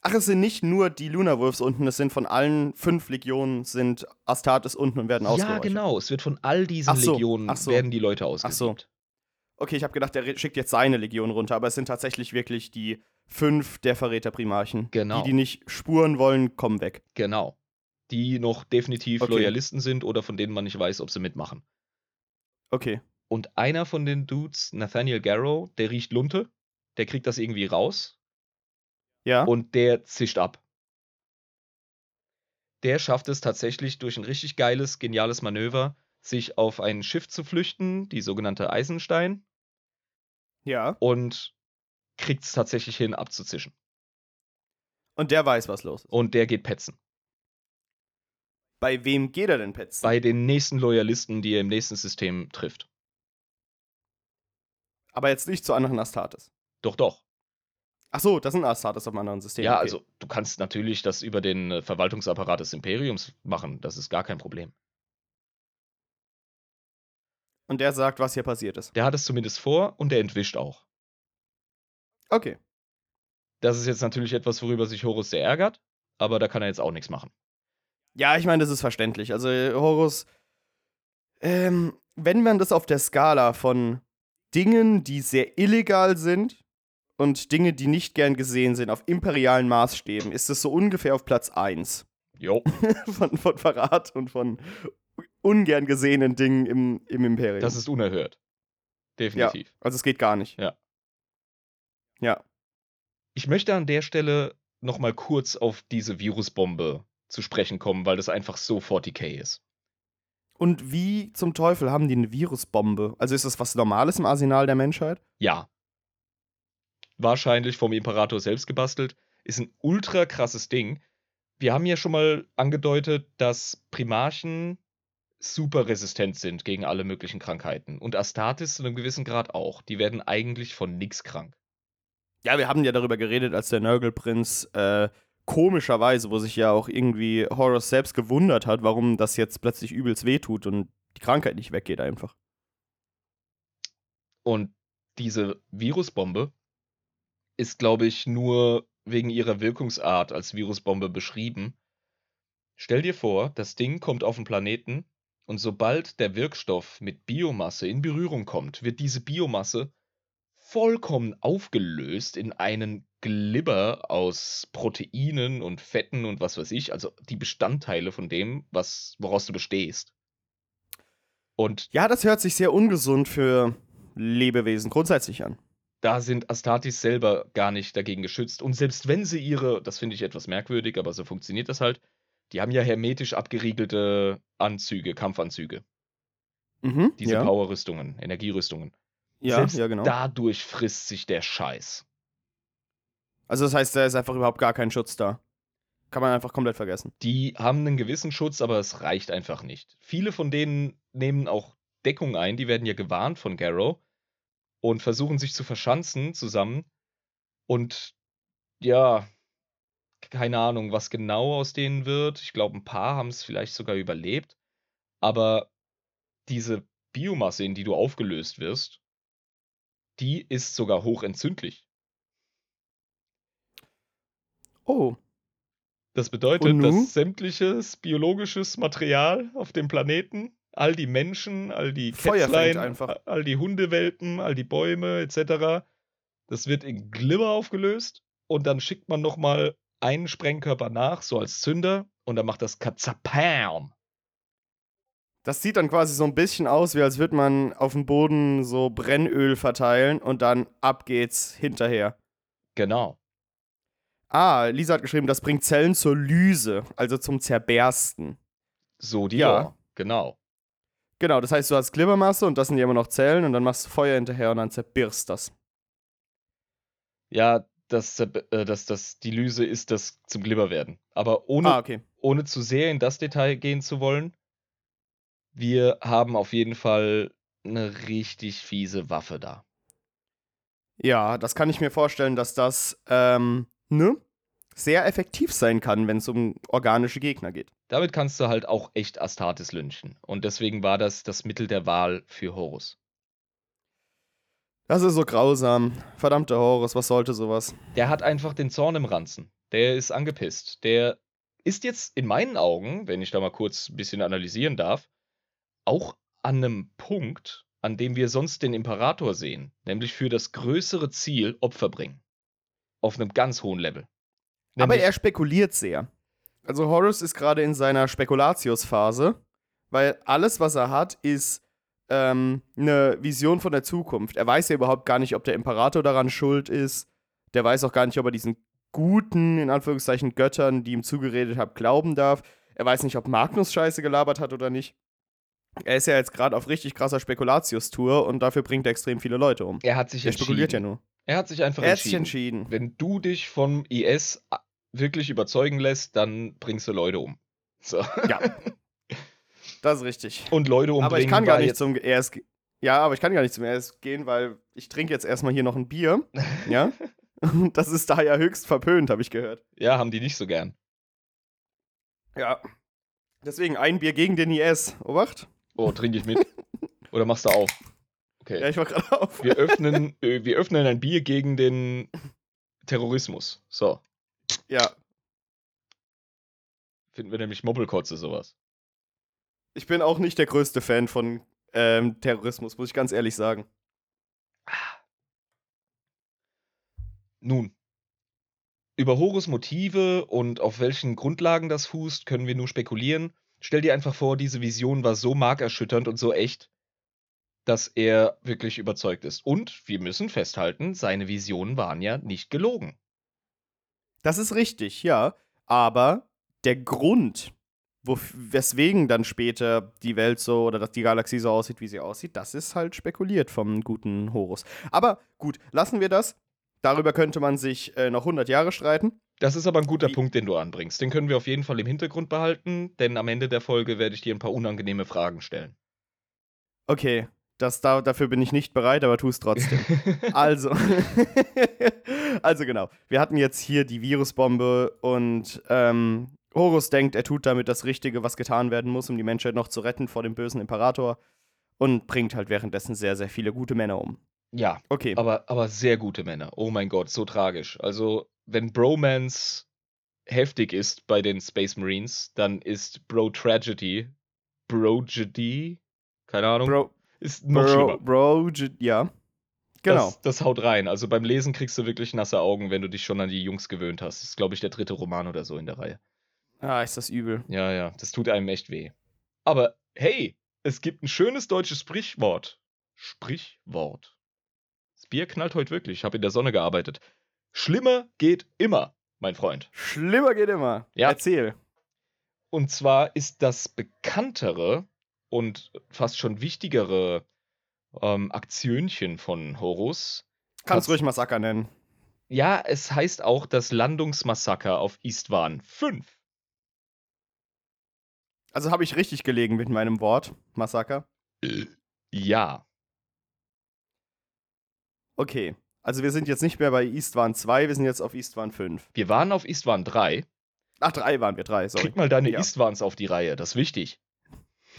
Speaker 2: Ach, es sind nicht nur die Luna Wolves unten, es sind von allen fünf Legionen sind Astartes unten und werden
Speaker 1: Ja,
Speaker 2: ausgeräuchert.
Speaker 1: genau. Es wird von all diesen
Speaker 2: so,
Speaker 1: Legionen
Speaker 2: ach so.
Speaker 1: werden die Leute
Speaker 2: so.
Speaker 1: ausgesiebt.
Speaker 2: Okay, ich habe gedacht, re- schickt jetzt seine Legion runter, aber es sind tatsächlich wirklich die fünf der Verräterprimarchen.
Speaker 1: Genau.
Speaker 2: Die, die nicht spuren wollen, kommen weg.
Speaker 1: Genau. Die noch definitiv
Speaker 2: Okay.
Speaker 1: Loyalisten sind oder von denen man nicht weiß, ob sie mitmachen.
Speaker 2: Okay.
Speaker 1: Und einer von den Dudes, Nathaniel Garrow, der riecht Lunte, der kriegt das irgendwie raus
Speaker 2: Ja.
Speaker 1: und der zischt ab. Der schafft es tatsächlich durch ein richtig geiles, geniales Manöver, sich auf ein Schiff zu flüchten, die sogenannte Eisenstein,
Speaker 2: ja.
Speaker 1: und kriegt es tatsächlich hin, abzuzischen.
Speaker 2: Und der weiß, was los ist.
Speaker 1: Und der geht petzen.
Speaker 2: Bei wem geht er denn petzen?
Speaker 1: Bei den nächsten Loyalisten, die er im nächsten System trifft.
Speaker 2: Aber jetzt nicht zu anderen Astartes.
Speaker 1: Doch, doch.
Speaker 2: Ach so, das sind Astartes auf einem anderen System.
Speaker 1: Ja,
Speaker 2: okay.
Speaker 1: also du kannst natürlich das über den äh, Verwaltungsapparat des Imperiums machen. Das ist gar kein Problem.
Speaker 2: Und der sagt, was hier passiert ist.
Speaker 1: Der hat es zumindest vor und der entwischt auch.
Speaker 2: Okay.
Speaker 1: Das ist jetzt natürlich etwas, worüber sich Horus sehr ärgert, aber da kann er jetzt auch nichts machen.
Speaker 2: Ja, ich meine, das ist verständlich. Also, Horus, ähm, wenn man das auf der Skala von Dingen, die sehr illegal sind und Dinge, die nicht gern gesehen sind, auf imperialen Maßstäben, ist es so ungefähr auf Platz 1
Speaker 1: Jo,
Speaker 2: von, von Verrat und von ungern gesehenen Dingen im, im Imperium.
Speaker 1: das ist unerhört. Definitiv.
Speaker 2: also, es geht gar nicht.
Speaker 1: Ja.
Speaker 2: Ja.
Speaker 1: Ich möchte an der Stelle nochmal kurz auf diese Virusbombe zu sprechen kommen, weil das einfach so 40k ist.
Speaker 2: Und wie zum Teufel haben die eine Virusbombe? Also, ist das was Normales im Arsenal der Menschheit?
Speaker 1: Ja. Wahrscheinlich vom Imperator selbst gebastelt. Ist ein ultra krasses Ding. Wir haben ja schon mal angedeutet, dass Primarchen super resistent sind gegen alle möglichen Krankheiten. Und Astartes zu einem gewissen Grad auch. Die werden eigentlich von nix krank.
Speaker 2: Ja, wir haben ja darüber geredet, als der Nörgelprinz äh, komischerweise, wo sich ja auch irgendwie Horus selbst gewundert hat, warum das jetzt plötzlich übelst wehtut und die Krankheit nicht weggeht einfach.
Speaker 1: Und diese Virusbombe ist, glaube ich, nur wegen ihrer Wirkungsart als Virusbombe beschrieben. Stell dir vor, das Ding kommt auf den Planeten und sobald der Wirkstoff mit Biomasse in Berührung kommt, wird diese Biomasse vollkommen aufgelöst in einen Glibber aus Proteinen und Fetten und was weiß ich, also die Bestandteile von dem, was, woraus du bestehst. Und
Speaker 2: Ja, das hört sich sehr ungesund für Lebewesen grundsätzlich an.
Speaker 1: da sind Astartes selber gar nicht dagegen geschützt. Und selbst wenn sie ihre, das finde ich etwas merkwürdig, aber so funktioniert das halt, die haben ja hermetisch abgeriegelte Anzüge, Kampfanzüge.
Speaker 2: Mhm.
Speaker 1: Diese
Speaker 2: ja.
Speaker 1: Powerrüstungen, Energierüstungen.
Speaker 2: Ja,
Speaker 1: selbst
Speaker 2: ja, genau.
Speaker 1: dadurch frisst sich der Scheiß.
Speaker 2: Also, das heißt, da ist einfach überhaupt gar kein Schutz da. Kann man einfach komplett vergessen.
Speaker 1: Die haben einen gewissen Schutz, aber es reicht einfach nicht. Viele von denen nehmen auch Deckung ein, die werden ja gewarnt von Garrow und versuchen sich zu verschanzen zusammen. Und ja, keine Ahnung, was genau aus denen wird. Ich glaube, ein paar haben es vielleicht sogar überlebt. Aber diese Biomasse, in die du aufgelöst wirst, die ist sogar hochentzündlich.
Speaker 2: Oh.
Speaker 1: Das bedeutet, dass sämtliches biologisches Material auf dem Planeten, all die Menschen, all die Kätzlein,
Speaker 2: einfach.
Speaker 1: all die Hundewelpen, all die Bäume etc., das wird in Glimmer aufgelöst und dann schickt man nochmal einen Sprengkörper nach, so als Zünder, und dann macht das Katzapam.
Speaker 2: Das sieht dann quasi so ein bisschen aus, wie als würde man auf dem Boden so Brennöl verteilen und dann ab geht's hinterher.
Speaker 1: Genau.
Speaker 2: Ah, Lisa hat geschrieben, das bringt Zellen zur Lyse, also zum Zerbersten.
Speaker 1: So die
Speaker 2: Ja.
Speaker 1: Genau.
Speaker 2: Genau, das heißt, du hast Glibbermasse und das sind ja immer noch Zellen und dann machst du Feuer hinterher und dann zerbirst das.
Speaker 1: Ja, das, äh, das, das, die Lyse ist das zum Glibber werden. Aber ohne,
Speaker 2: Ah, okay.
Speaker 1: ohne zu sehr in das Detail gehen zu wollen, wir haben auf jeden Fall eine richtig fiese Waffe da.
Speaker 2: Ja, das kann ich mir vorstellen, dass das, ähm, ne? Sehr effektiv sein kann, wenn es um organische Gegner geht.
Speaker 1: Damit kannst du halt auch echt Astartes lynchen. Und deswegen war das das Mittel der Wahl für Horus.
Speaker 2: Das ist so grausam. Verdammter Horus, was sollte sowas?
Speaker 1: Der hat einfach den Zorn im Ranzen. Der ist angepisst. Der ist jetzt in meinen Augen, wenn ich da mal kurz ein bisschen analysieren darf, auch an einem Punkt, an dem wir sonst den Imperator sehen, nämlich für das größere Ziel Opfer bringen. Auf einem ganz hohen Level.
Speaker 2: Aber
Speaker 1: Nämlich-
Speaker 2: er spekuliert sehr. Also Horus ist gerade in seiner Spekulatius-Phase, weil alles, was er hat, ist ähm, eine Vision von der Zukunft. Er weiß ja überhaupt gar nicht, ob der Imperator daran schuld ist. Der weiß auch gar nicht, ob er diesen guten, in Anführungszeichen, Göttern, die ihm zugeredet haben, glauben darf. Er weiß nicht, ob Magnus Scheiße gelabert hat oder nicht. Er ist ja jetzt gerade auf richtig krasser Spekulatius-Tour und dafür bringt er extrem viele Leute um.
Speaker 1: er hat sich
Speaker 2: Er
Speaker 1: entschieden.
Speaker 2: spekuliert ja nur.
Speaker 1: Er hat sich einfach
Speaker 2: Er hat sich
Speaker 1: entschieden.
Speaker 2: entschieden.
Speaker 1: Wenn du dich vom IS wirklich überzeugen lässt, dann bringst du Leute um. So.
Speaker 2: Ja. Das ist richtig.
Speaker 1: Und Leute umbringen
Speaker 2: Aber ich kann gar nicht zum ge- Ja, aber ich kann gar nicht zum ES gehen, weil ich trinke jetzt erstmal hier noch ein Bier. Ja. Und das ist da ja höchst verpönt, habe ich gehört.
Speaker 1: Ja, haben die nicht so gern.
Speaker 2: Ja. Deswegen ein Bier gegen den IS. Obacht.
Speaker 1: Oh, trinke ich mit. Oder machst du auf? Okay.
Speaker 2: Ja, ich mach gerade auf.
Speaker 1: Wir öffnen, äh, wir öffnen ein Bier gegen den Terrorismus. So.
Speaker 2: Ja.
Speaker 1: Finden wir nämlich Mobbelkotze sowas.
Speaker 2: Ich bin auch nicht der größte Fan von ähm, Terrorismus, muss ich ganz ehrlich sagen.
Speaker 1: Nun. Über Horus Motive und auf welchen Grundlagen das fußt, können wir nur spekulieren. Stell dir einfach vor, diese Vision war so markerschütternd und so echt, dass er wirklich überzeugt ist. Und wir müssen festhalten, seine Visionen waren ja nicht gelogen.
Speaker 2: Das ist richtig, ja. Aber der Grund, weswegen dann später die Welt so oder dass die Galaxie so aussieht, wie sie aussieht, das ist halt spekuliert vom guten Horus. Aber gut, lassen wir das. Darüber könnte man sich äh, noch 100 Jahre streiten.
Speaker 1: Das ist aber ein guter
Speaker 2: Wie-
Speaker 1: Punkt, den du anbringst. Den können wir auf jeden Fall im Hintergrund behalten, denn am Ende der Folge werde ich dir ein paar unangenehme Fragen stellen.
Speaker 2: Okay, das, da, dafür bin ich nicht bereit, aber tu es trotzdem. Also, also genau. Wir hatten jetzt hier die Virusbombe und ähm, Horus denkt, er tut damit das Richtige, was getan werden muss, um die Menschheit noch zu retten vor dem bösen Imperator und bringt halt währenddessen sehr, sehr viele gute Männer um.
Speaker 1: ja,
Speaker 2: Okay.
Speaker 1: aber, aber sehr gute Männer. Oh mein Gott, so tragisch. Also, wenn Bromance heftig ist bei den Space Marines, dann ist Bro Tragedy, Brogedy, keine Ahnung,
Speaker 2: Bro,
Speaker 1: ist noch
Speaker 2: Bro,
Speaker 1: schlimmer.
Speaker 2: Bro, ja. Genau.
Speaker 1: Das, das haut rein. Also beim Lesen kriegst du wirklich nasse Augen, wenn du dich schon an die Jungs gewöhnt hast. Das ist, glaube ich, der dritte Roman oder so in der Reihe.
Speaker 2: ah, ist das übel.
Speaker 1: Ja, ja, das tut einem echt weh. Aber hey, es gibt ein schönes deutsches Sprichwort. Sprichwort. Das Bier knallt heute wirklich. Ich habe in der Sonne gearbeitet. Schlimmer geht immer, mein Freund.
Speaker 2: Schlimmer geht immer.
Speaker 1: Ja.
Speaker 2: Erzähl.
Speaker 1: Und zwar ist das bekanntere und fast schon wichtigere ähm, Aktionchen von Horus.
Speaker 2: Kannst ruhig Massaker nennen.
Speaker 1: Ja, es heißt auch das Landungsmassaker auf Istvan 5.
Speaker 2: Also habe ich richtig gelegen mit meinem Wort. Massaker.
Speaker 1: Ja.
Speaker 2: Okay. Also wir sind jetzt nicht mehr bei Eastwan 2, wir sind jetzt auf Eastwan 5.
Speaker 1: Wir waren auf Istvan 3.
Speaker 2: Ach, 3 waren wir, 3, sorry.
Speaker 1: Krieg mal deine
Speaker 2: Ja.
Speaker 1: Istvans auf die Reihe, das ist wichtig.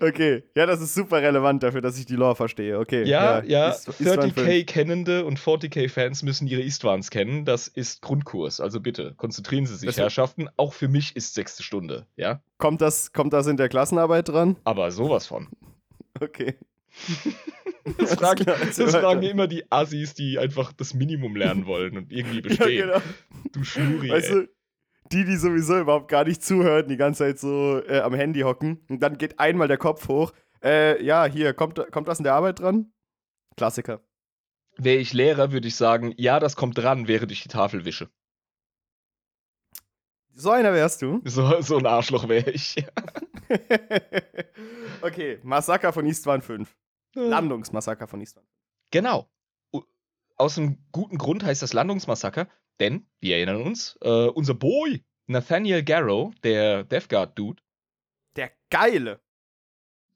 Speaker 2: okay, ja, das ist super relevant dafür, dass ich die Lore verstehe. Okay.
Speaker 1: Ja, ja,
Speaker 2: East- 5.
Speaker 1: 30k Kennende und 40k-Fans müssen ihre Istvans kennen. Das ist Grundkurs. Also bitte, konzentrieren Sie sich,
Speaker 2: Das
Speaker 1: Herrschaften. Auch für mich ist sechste Stunde, ja?
Speaker 2: Kommt das, kommt das in der Klassenarbeit dran?
Speaker 1: Aber sowas von.
Speaker 2: Okay.
Speaker 1: Das
Speaker 2: Alles
Speaker 1: fragen, das fragen immer die Assis, die einfach das Minimum lernen wollen und irgendwie
Speaker 2: Ja,
Speaker 1: bestehen.
Speaker 2: genau.
Speaker 1: Du Schnuri,
Speaker 2: Weißt
Speaker 1: ey.
Speaker 2: du, die, die sowieso überhaupt gar nicht zuhören, die ganze Zeit so äh, am Handy hocken. Und dann geht einmal der Kopf hoch. Äh, ja, hier, kommt, kommt das in der Arbeit dran? Klassiker.
Speaker 1: Wäre ich Lehrer, würde ich sagen, ja, das kommt dran, während ich die Tafel wische.
Speaker 2: So einer wärst du.
Speaker 1: So, so ein Arschloch wäre ich.
Speaker 2: okay, Massaker von Istvan 5. Landungsmassaker von Istvan.
Speaker 1: Genau. Aus einem guten Grund heißt das Landungsmassaker, denn, wir erinnern uns, äh, unser Boy Nathaniel Garrow, der Death Guard-Dude.
Speaker 2: Der Geile.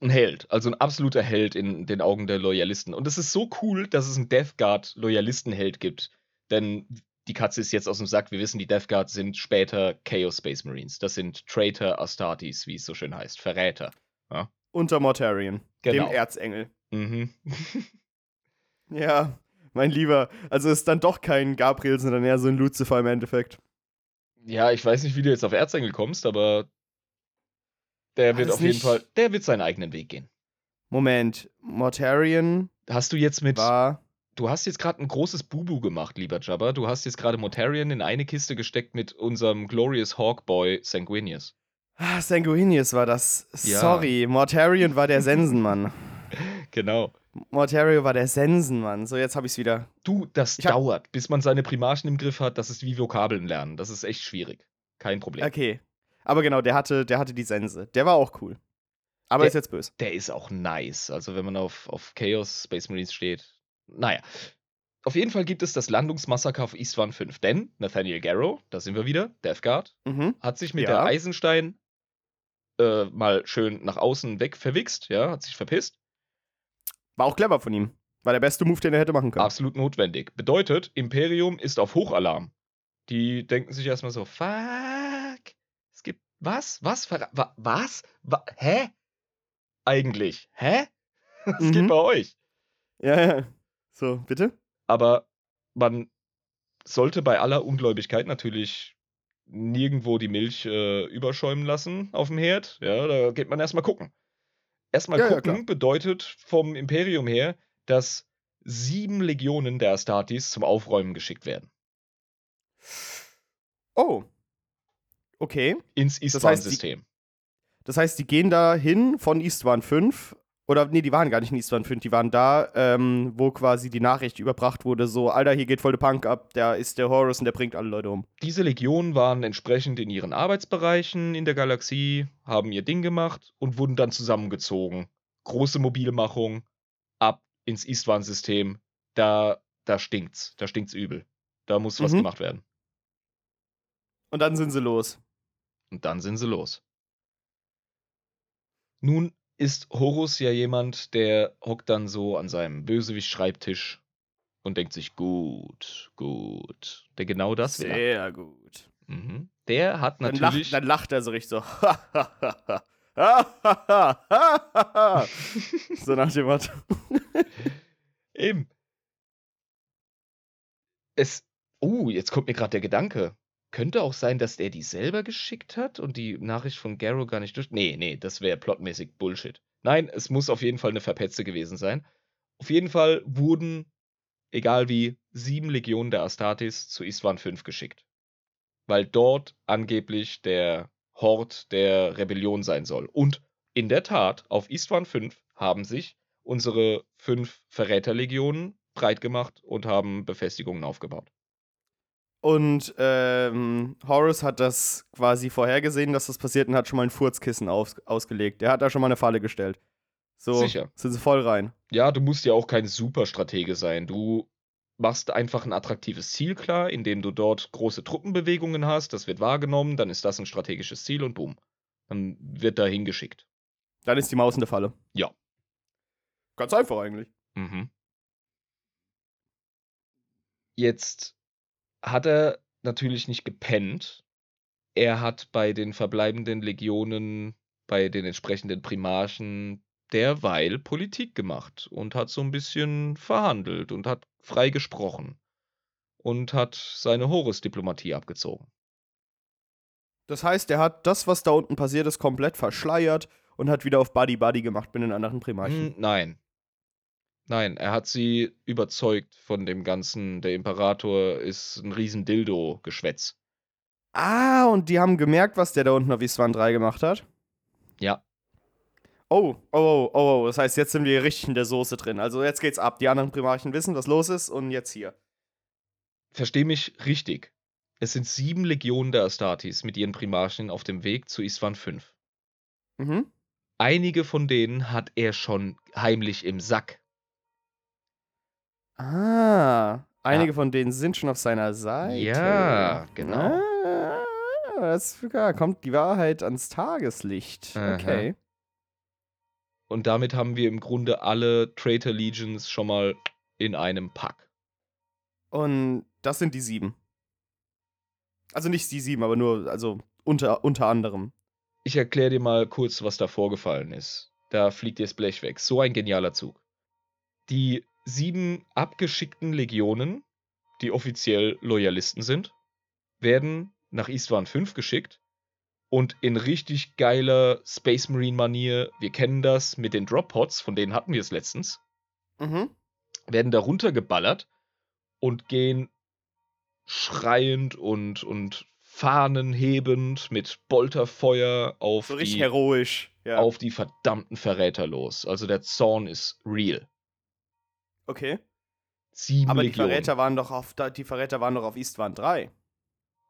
Speaker 1: Ein Held, also ein absoluter Held in den Augen der Loyalisten. Und es ist so cool, dass es einen Death Guard-Loyalistenheld gibt. Denn die Katze ist jetzt aus dem Sack. Wir wissen, die Death Guard sind später Chaos Space Marines. Das sind Traitor Astartes, wie es so schön heißt. Verräter. Ja?
Speaker 2: Unter Mortarion,
Speaker 1: Genau.
Speaker 2: dem Erzengel.
Speaker 1: Mhm.
Speaker 2: Ja, mein Lieber. Also ist dann doch kein Gabriel, sondern eher so ein Lucifer im Endeffekt.
Speaker 1: ja, ich weiß nicht, wie du jetzt auf Erzengel kommst, aber der wird
Speaker 2: Alles
Speaker 1: auf jeden
Speaker 2: nicht-
Speaker 1: Fall, der wird seinen eigenen Weg gehen.
Speaker 2: Moment, Mortarion
Speaker 1: Hast du jetzt mit,
Speaker 2: war.
Speaker 1: du hast jetzt gerade ein großes Bubu gemacht, lieber Jabba. Du hast jetzt gerade Mortarion in eine Kiste gesteckt mit unserem Glorious Hawkboy Sanguinius.
Speaker 2: Ah, Sanguinius war das.
Speaker 1: Ja.
Speaker 2: Sorry, Mortarion war der Sensenmann.
Speaker 1: Genau.
Speaker 2: Mortario war der Sensenmann. So, jetzt habe ich es wieder.
Speaker 1: Du, das
Speaker 2: Ich
Speaker 1: dauert, bis man seine Primarchen im Griff hat. Das ist wie Vokabeln lernen. Das ist echt schwierig. Kein Problem.
Speaker 2: Okay. Aber genau, der hatte, der hatte die Sense. Der war auch cool. Aber
Speaker 1: Der-
Speaker 2: ist jetzt böse.
Speaker 1: Der ist auch nice. Also, wenn man auf, auf Chaos Space Marines steht. Naja. Auf jeden Fall gibt es das Landungsmassaker auf Istvan 5. Denn Nathaniel Garrow, da sind wir wieder, Death Guard,
Speaker 2: Mhm.
Speaker 1: hat sich mit
Speaker 2: Ja.
Speaker 1: der Eisenstein äh, mal schön nach außen weg verwichst, ja, hat sich verpisst.
Speaker 2: War auch clever von ihm. War der beste Move, den er hätte machen können.
Speaker 1: Absolut notwendig. Bedeutet, Imperium ist auf Hochalarm. Die denken sich erstmal so, fuck. Es gibt, was? Was? Verra wa was? Wa hä? Eigentlich. Hä? Was
Speaker 2: Mhm.
Speaker 1: geht bei euch?
Speaker 2: Ja, ja. So, bitte?
Speaker 1: Aber man sollte bei aller Ungläubigkeit natürlich nirgendwo die Milch äh, überschäumen lassen auf dem Herd. Ja, da geht man erstmal gucken. Erstmal
Speaker 2: Ja, ja,
Speaker 1: gucken
Speaker 2: klar.
Speaker 1: bedeutet vom Imperium her, dass sieben Legionen der Astartes zum Aufräumen geschickt werden.
Speaker 2: Oh. Okay.
Speaker 1: Ins
Speaker 2: heißt, die-
Speaker 1: Istvan-System.
Speaker 2: Das heißt, die gehen da hin von Istvan 5. Oder, nee, die waren gar nicht in Istvan 5. Die waren da, ähm, wo quasi die Nachricht überbracht wurde: so, Alter, hier geht voll der Punk ab. Da ist der Horus und der bringt alle Leute um.
Speaker 1: Diese Legionen waren entsprechend in ihren Arbeitsbereichen in der Galaxie, haben ihr Ding gemacht und wurden dann zusammengezogen. Große Mobilmachung, ab ins Istvan-System. Da, da stinkt's. Da stinkt's übel. Da muss was
Speaker 2: Mhm.
Speaker 1: gemacht werden.
Speaker 2: Und dann sind sie los.
Speaker 1: Und dann sind sie los. Nun ist Horus ja jemand, der hockt dann so an seinem Bösewicht-Schreibtisch und denkt sich, gut, gut. Der genau das will.
Speaker 2: Sehr gut.
Speaker 1: Mhm. Der hat
Speaker 2: Dann
Speaker 1: natürlich.
Speaker 2: lacht, dann lacht er so richtig so. so nach dem Motto.
Speaker 1: Eben. Es. Uh, jetzt kommt mir gerade der Gedanke. Könnte auch sein, dass der die selber geschickt hat und die Nachricht von Garrow gar nicht durch. Nee, nee, das wäre plotmäßig Bullshit. Nein, es muss auf jeden Fall eine Verpetze gewesen sein. Auf jeden Fall wurden, egal wie, sieben Legionen der Astartes zu Istvan 5 geschickt. Weil dort angeblich der Hort der Rebellion sein soll. Und in der Tat, auf Istvan 5 haben sich unsere fünf Verräterlegionen breit gemacht und haben Befestigungen aufgebaut.
Speaker 2: Und ähm, Horus hat das quasi vorhergesehen, dass das passiert und hat schon mal ein Furzkissen aus ausgelegt. Der hat da schon mal eine Falle gestellt. So
Speaker 1: Sicher.
Speaker 2: sind sie voll rein.
Speaker 1: Ja, du musst ja auch kein Superstratege sein. Du machst einfach ein attraktives Ziel klar, indem du dort große Truppenbewegungen hast. Das wird wahrgenommen, dann ist das ein strategisches Ziel und boom. Dann wird da hingeschickt.
Speaker 2: Dann ist die Maus in der Falle.
Speaker 1: Ja.
Speaker 2: Ganz einfach eigentlich.
Speaker 1: Mhm. Jetzt hat er natürlich nicht gepennt. Er hat bei den verbleibenden Legionen, bei den entsprechenden Primarchen derweil Politik gemacht und hat so ein bisschen verhandelt und hat frei gesprochen und hat seine Horus-Diplomatie abgezogen.
Speaker 2: Das heißt, er hat das, was da unten passiert ist, komplett verschleiert und hat wieder auf Buddy Buddy gemacht mit den anderen Primarchen.
Speaker 1: Nein. Nein, er hat sie überzeugt von dem Ganzen. Der Imperator ist ein riesen Dildo-Geschwätz.
Speaker 2: Ah, und die haben gemerkt, was der da unten auf Iswan 3 gemacht hat.
Speaker 1: Ja.
Speaker 2: Oh, oh, oh, oh, oh, das heißt, jetzt sind wir richtig in der Soße drin. Also jetzt geht's ab. Die anderen Primarchen wissen, was los ist und jetzt hier.
Speaker 1: Versteh mich richtig. Es sind sieben Legionen der Astartes mit ihren Primarchen auf dem Weg zu Iswan 5.
Speaker 2: Mhm.
Speaker 1: Einige von denen hat er schon heimlich im Sack.
Speaker 2: Ah, einige von denen sind schon auf seiner Seite.
Speaker 1: Ja, genau.
Speaker 2: Ah, das ja, kommt die Wahrheit ans Tageslicht.
Speaker 1: Aha.
Speaker 2: Okay.
Speaker 1: Und damit haben wir im Grunde alle Traitor Legions schon mal in einem Pack.
Speaker 2: Und das sind die sieben. Also nicht die sieben, aber nur, also unter, unter anderem.
Speaker 1: Ich erkläre dir mal kurz, was da vorgefallen ist. Da fliegt dir das Blech weg. So ein genialer Zug. Die sieben abgeschickten Legionen, die offiziell Loyalisten sind, werden nach Istvan 5 geschickt und in richtig geiler Space Marine Manier, wir kennen das mit den Drop Pods, von denen hatten wir es letztens,
Speaker 2: Mhm.
Speaker 1: werden da runtergeballert und gehen schreiend und, und fahnenhebend mit Bolterfeuer auf,
Speaker 2: So
Speaker 1: die,
Speaker 2: heroisch. Ja.
Speaker 1: auf die verdammten Verräter los. Also der Zorn ist real.
Speaker 2: Okay.
Speaker 1: Sieben
Speaker 2: Aber die
Speaker 1: Legionen.
Speaker 2: Verräter waren doch auf die Verräter waren doch auf Istvan 3.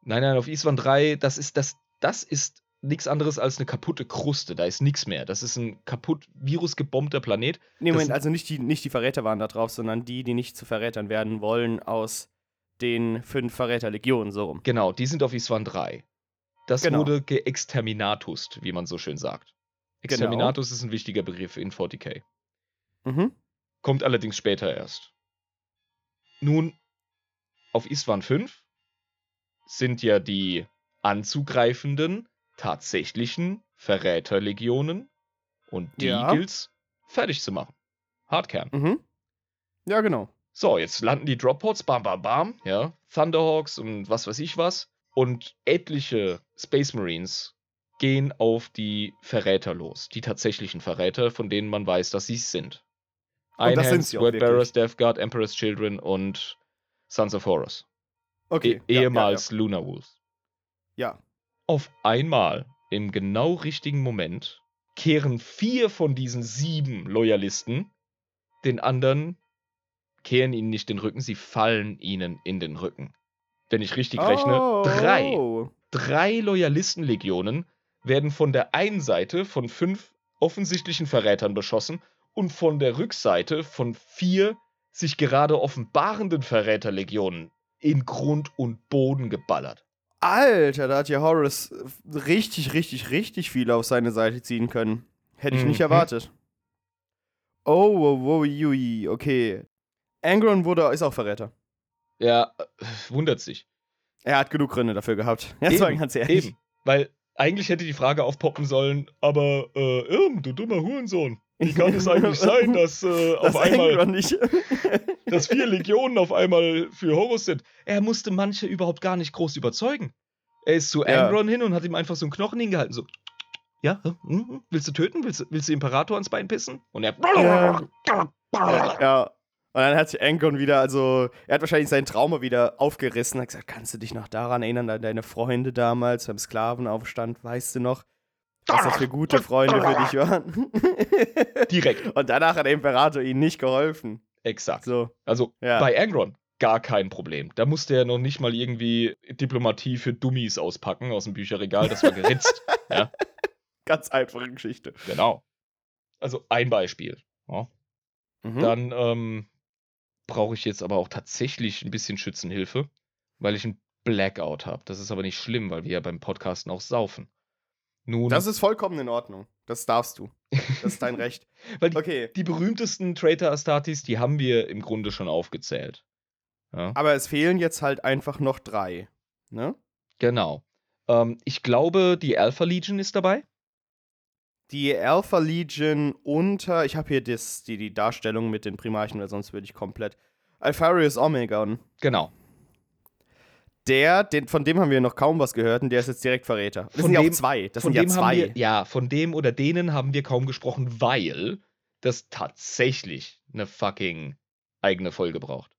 Speaker 1: Nein, nein, auf Iswan 3, das ist das, das ist nichts anderes als eine kaputte Kruste. Da ist nichts mehr. Das ist ein kaputt virusgebombter Planet.
Speaker 2: Nee, Moment, also nicht die, nicht die Verräter waren da drauf, sondern die, die nicht zu Verrätern werden wollen aus den fünf Verräterlegionen, so rum.
Speaker 1: Genau, die sind auf Iswan 3. Das
Speaker 2: Genau.
Speaker 1: wurde geexterminatust, wie man so schön sagt. Exterminatus ist ein wichtiger Begriff in 40k.
Speaker 2: Mhm.
Speaker 1: Kommt allerdings später erst. Nun, auf Iswan 5 sind ja die anzugreifenden tatsächlichen Verräterlegionen und die
Speaker 2: Ja.
Speaker 1: gilt's fertig zu machen. Hardkern.
Speaker 2: Mhm. Ja, genau.
Speaker 1: So, jetzt landen die Droppods, bam, bam, bam, ja. Thunderhawks und was weiß ich was. Und etliche Space Marines gehen auf die Verräter los. Die tatsächlichen Verräter, von denen man weiß, dass sie es sind. Einhands, Wordbearers, Death Guard, Emperor's Children und Sons of Horus.
Speaker 2: Okay.
Speaker 1: E
Speaker 2: ja,
Speaker 1: ehemals Lunar Wolves.
Speaker 2: Ja, ja.
Speaker 1: Auf einmal, im genau richtigen Moment, kehren vier von diesen sieben Loyalisten den anderen, kehren ihnen nicht den Rücken, sie fallen ihnen in den Rücken. Wenn ich richtig rechne,
Speaker 2: Oh.
Speaker 1: drei. Drei Loyalistenlegionen werden von der einen Seite von fünf offensichtlichen Verrätern beschossen und von der Rückseite von vier sich gerade offenbarenden Verräterlegionen in Grund und Boden geballert.
Speaker 2: Alter, da hat ja Horus richtig, richtig, richtig viel auf seine Seite ziehen können. Hätte ich nicht
Speaker 1: Mhm.
Speaker 2: erwartet. Oh, oh, oh, jui, okay. Angron wurde, ist auch Verräter.
Speaker 1: Ja, äh, wundert sich.
Speaker 2: Er hat genug Gründe dafür gehabt. Jetzt
Speaker 1: Eben,
Speaker 2: mal ganz ehrlich.
Speaker 1: Eben. Weil eigentlich hätte die Frage aufpoppen sollen, aber äh, Irm, du dummer Hurensohn, wie kann es eigentlich sein, dass äh, auf
Speaker 2: Das
Speaker 1: einmal
Speaker 2: Angron nicht.
Speaker 1: dass vier Legionen auf einmal für Horus sind? Er musste manche überhaupt gar nicht groß überzeugen. Er ist zu
Speaker 2: Ja.
Speaker 1: Angron hin und hat ihm einfach so einen Knochen hingehalten, so. Ja, hm, hm, willst du töten? Willst, du- willst du Imperator ans Bein pissen? Und er.
Speaker 2: Ja. ja. Und dann hat sich Angron wieder, also, er hat wahrscheinlich seinen Trauma wieder aufgerissen. Hat gesagt, kannst du dich noch daran erinnern, an deine Freunde damals beim Sklavenaufstand, weißt du noch, was das für gute Freunde für dich waren?
Speaker 1: Direkt.
Speaker 2: Und danach hat der Imperator ihnen nicht geholfen.
Speaker 1: Exakt.
Speaker 2: So,
Speaker 1: Also
Speaker 2: Ja.
Speaker 1: bei Angron gar kein Problem. Da musste er noch nicht mal irgendwie Diplomatie für Dummies auspacken aus dem Bücherregal. Das war geritzt. ja,
Speaker 2: ganz einfache Geschichte.
Speaker 1: genau. Also ein Beispiel. Ja.
Speaker 2: Mhm.
Speaker 1: Dann ähm, brauche ich jetzt aber auch tatsächlich ein bisschen Schützenhilfe, weil ich einen Blackout habe. Das ist aber nicht schlimm, weil wir ja beim Podcasten auch saufen. Nun,
Speaker 2: Das ist vollkommen in Ordnung. Das darfst du. Das ist dein Recht.
Speaker 1: weil die,
Speaker 2: Okay.
Speaker 1: die berühmtesten Traitor Astartes, die haben wir im Grunde schon aufgezählt. Ja.
Speaker 2: Aber es fehlen jetzt halt einfach noch drei. Ne?
Speaker 1: Genau. Ähm, ich glaube, die Alpha Legion ist dabei.
Speaker 2: Die Alpha Legion unter. Ich habe hier das, die, die Darstellung mit den Primarchen, weil sonst würde ich komplett. Alpharius Omegon.
Speaker 1: Genau.
Speaker 2: Der, den, von dem haben wir noch kaum was gehört und der ist jetzt direkt Verräter. Das
Speaker 1: Von
Speaker 2: sind ja
Speaker 1: dem-
Speaker 2: auch zwei. Das sind ja zwei.
Speaker 1: wir, ja, von dem oder denen haben wir kaum gesprochen, weil das tatsächlich eine fucking eigene Folge braucht.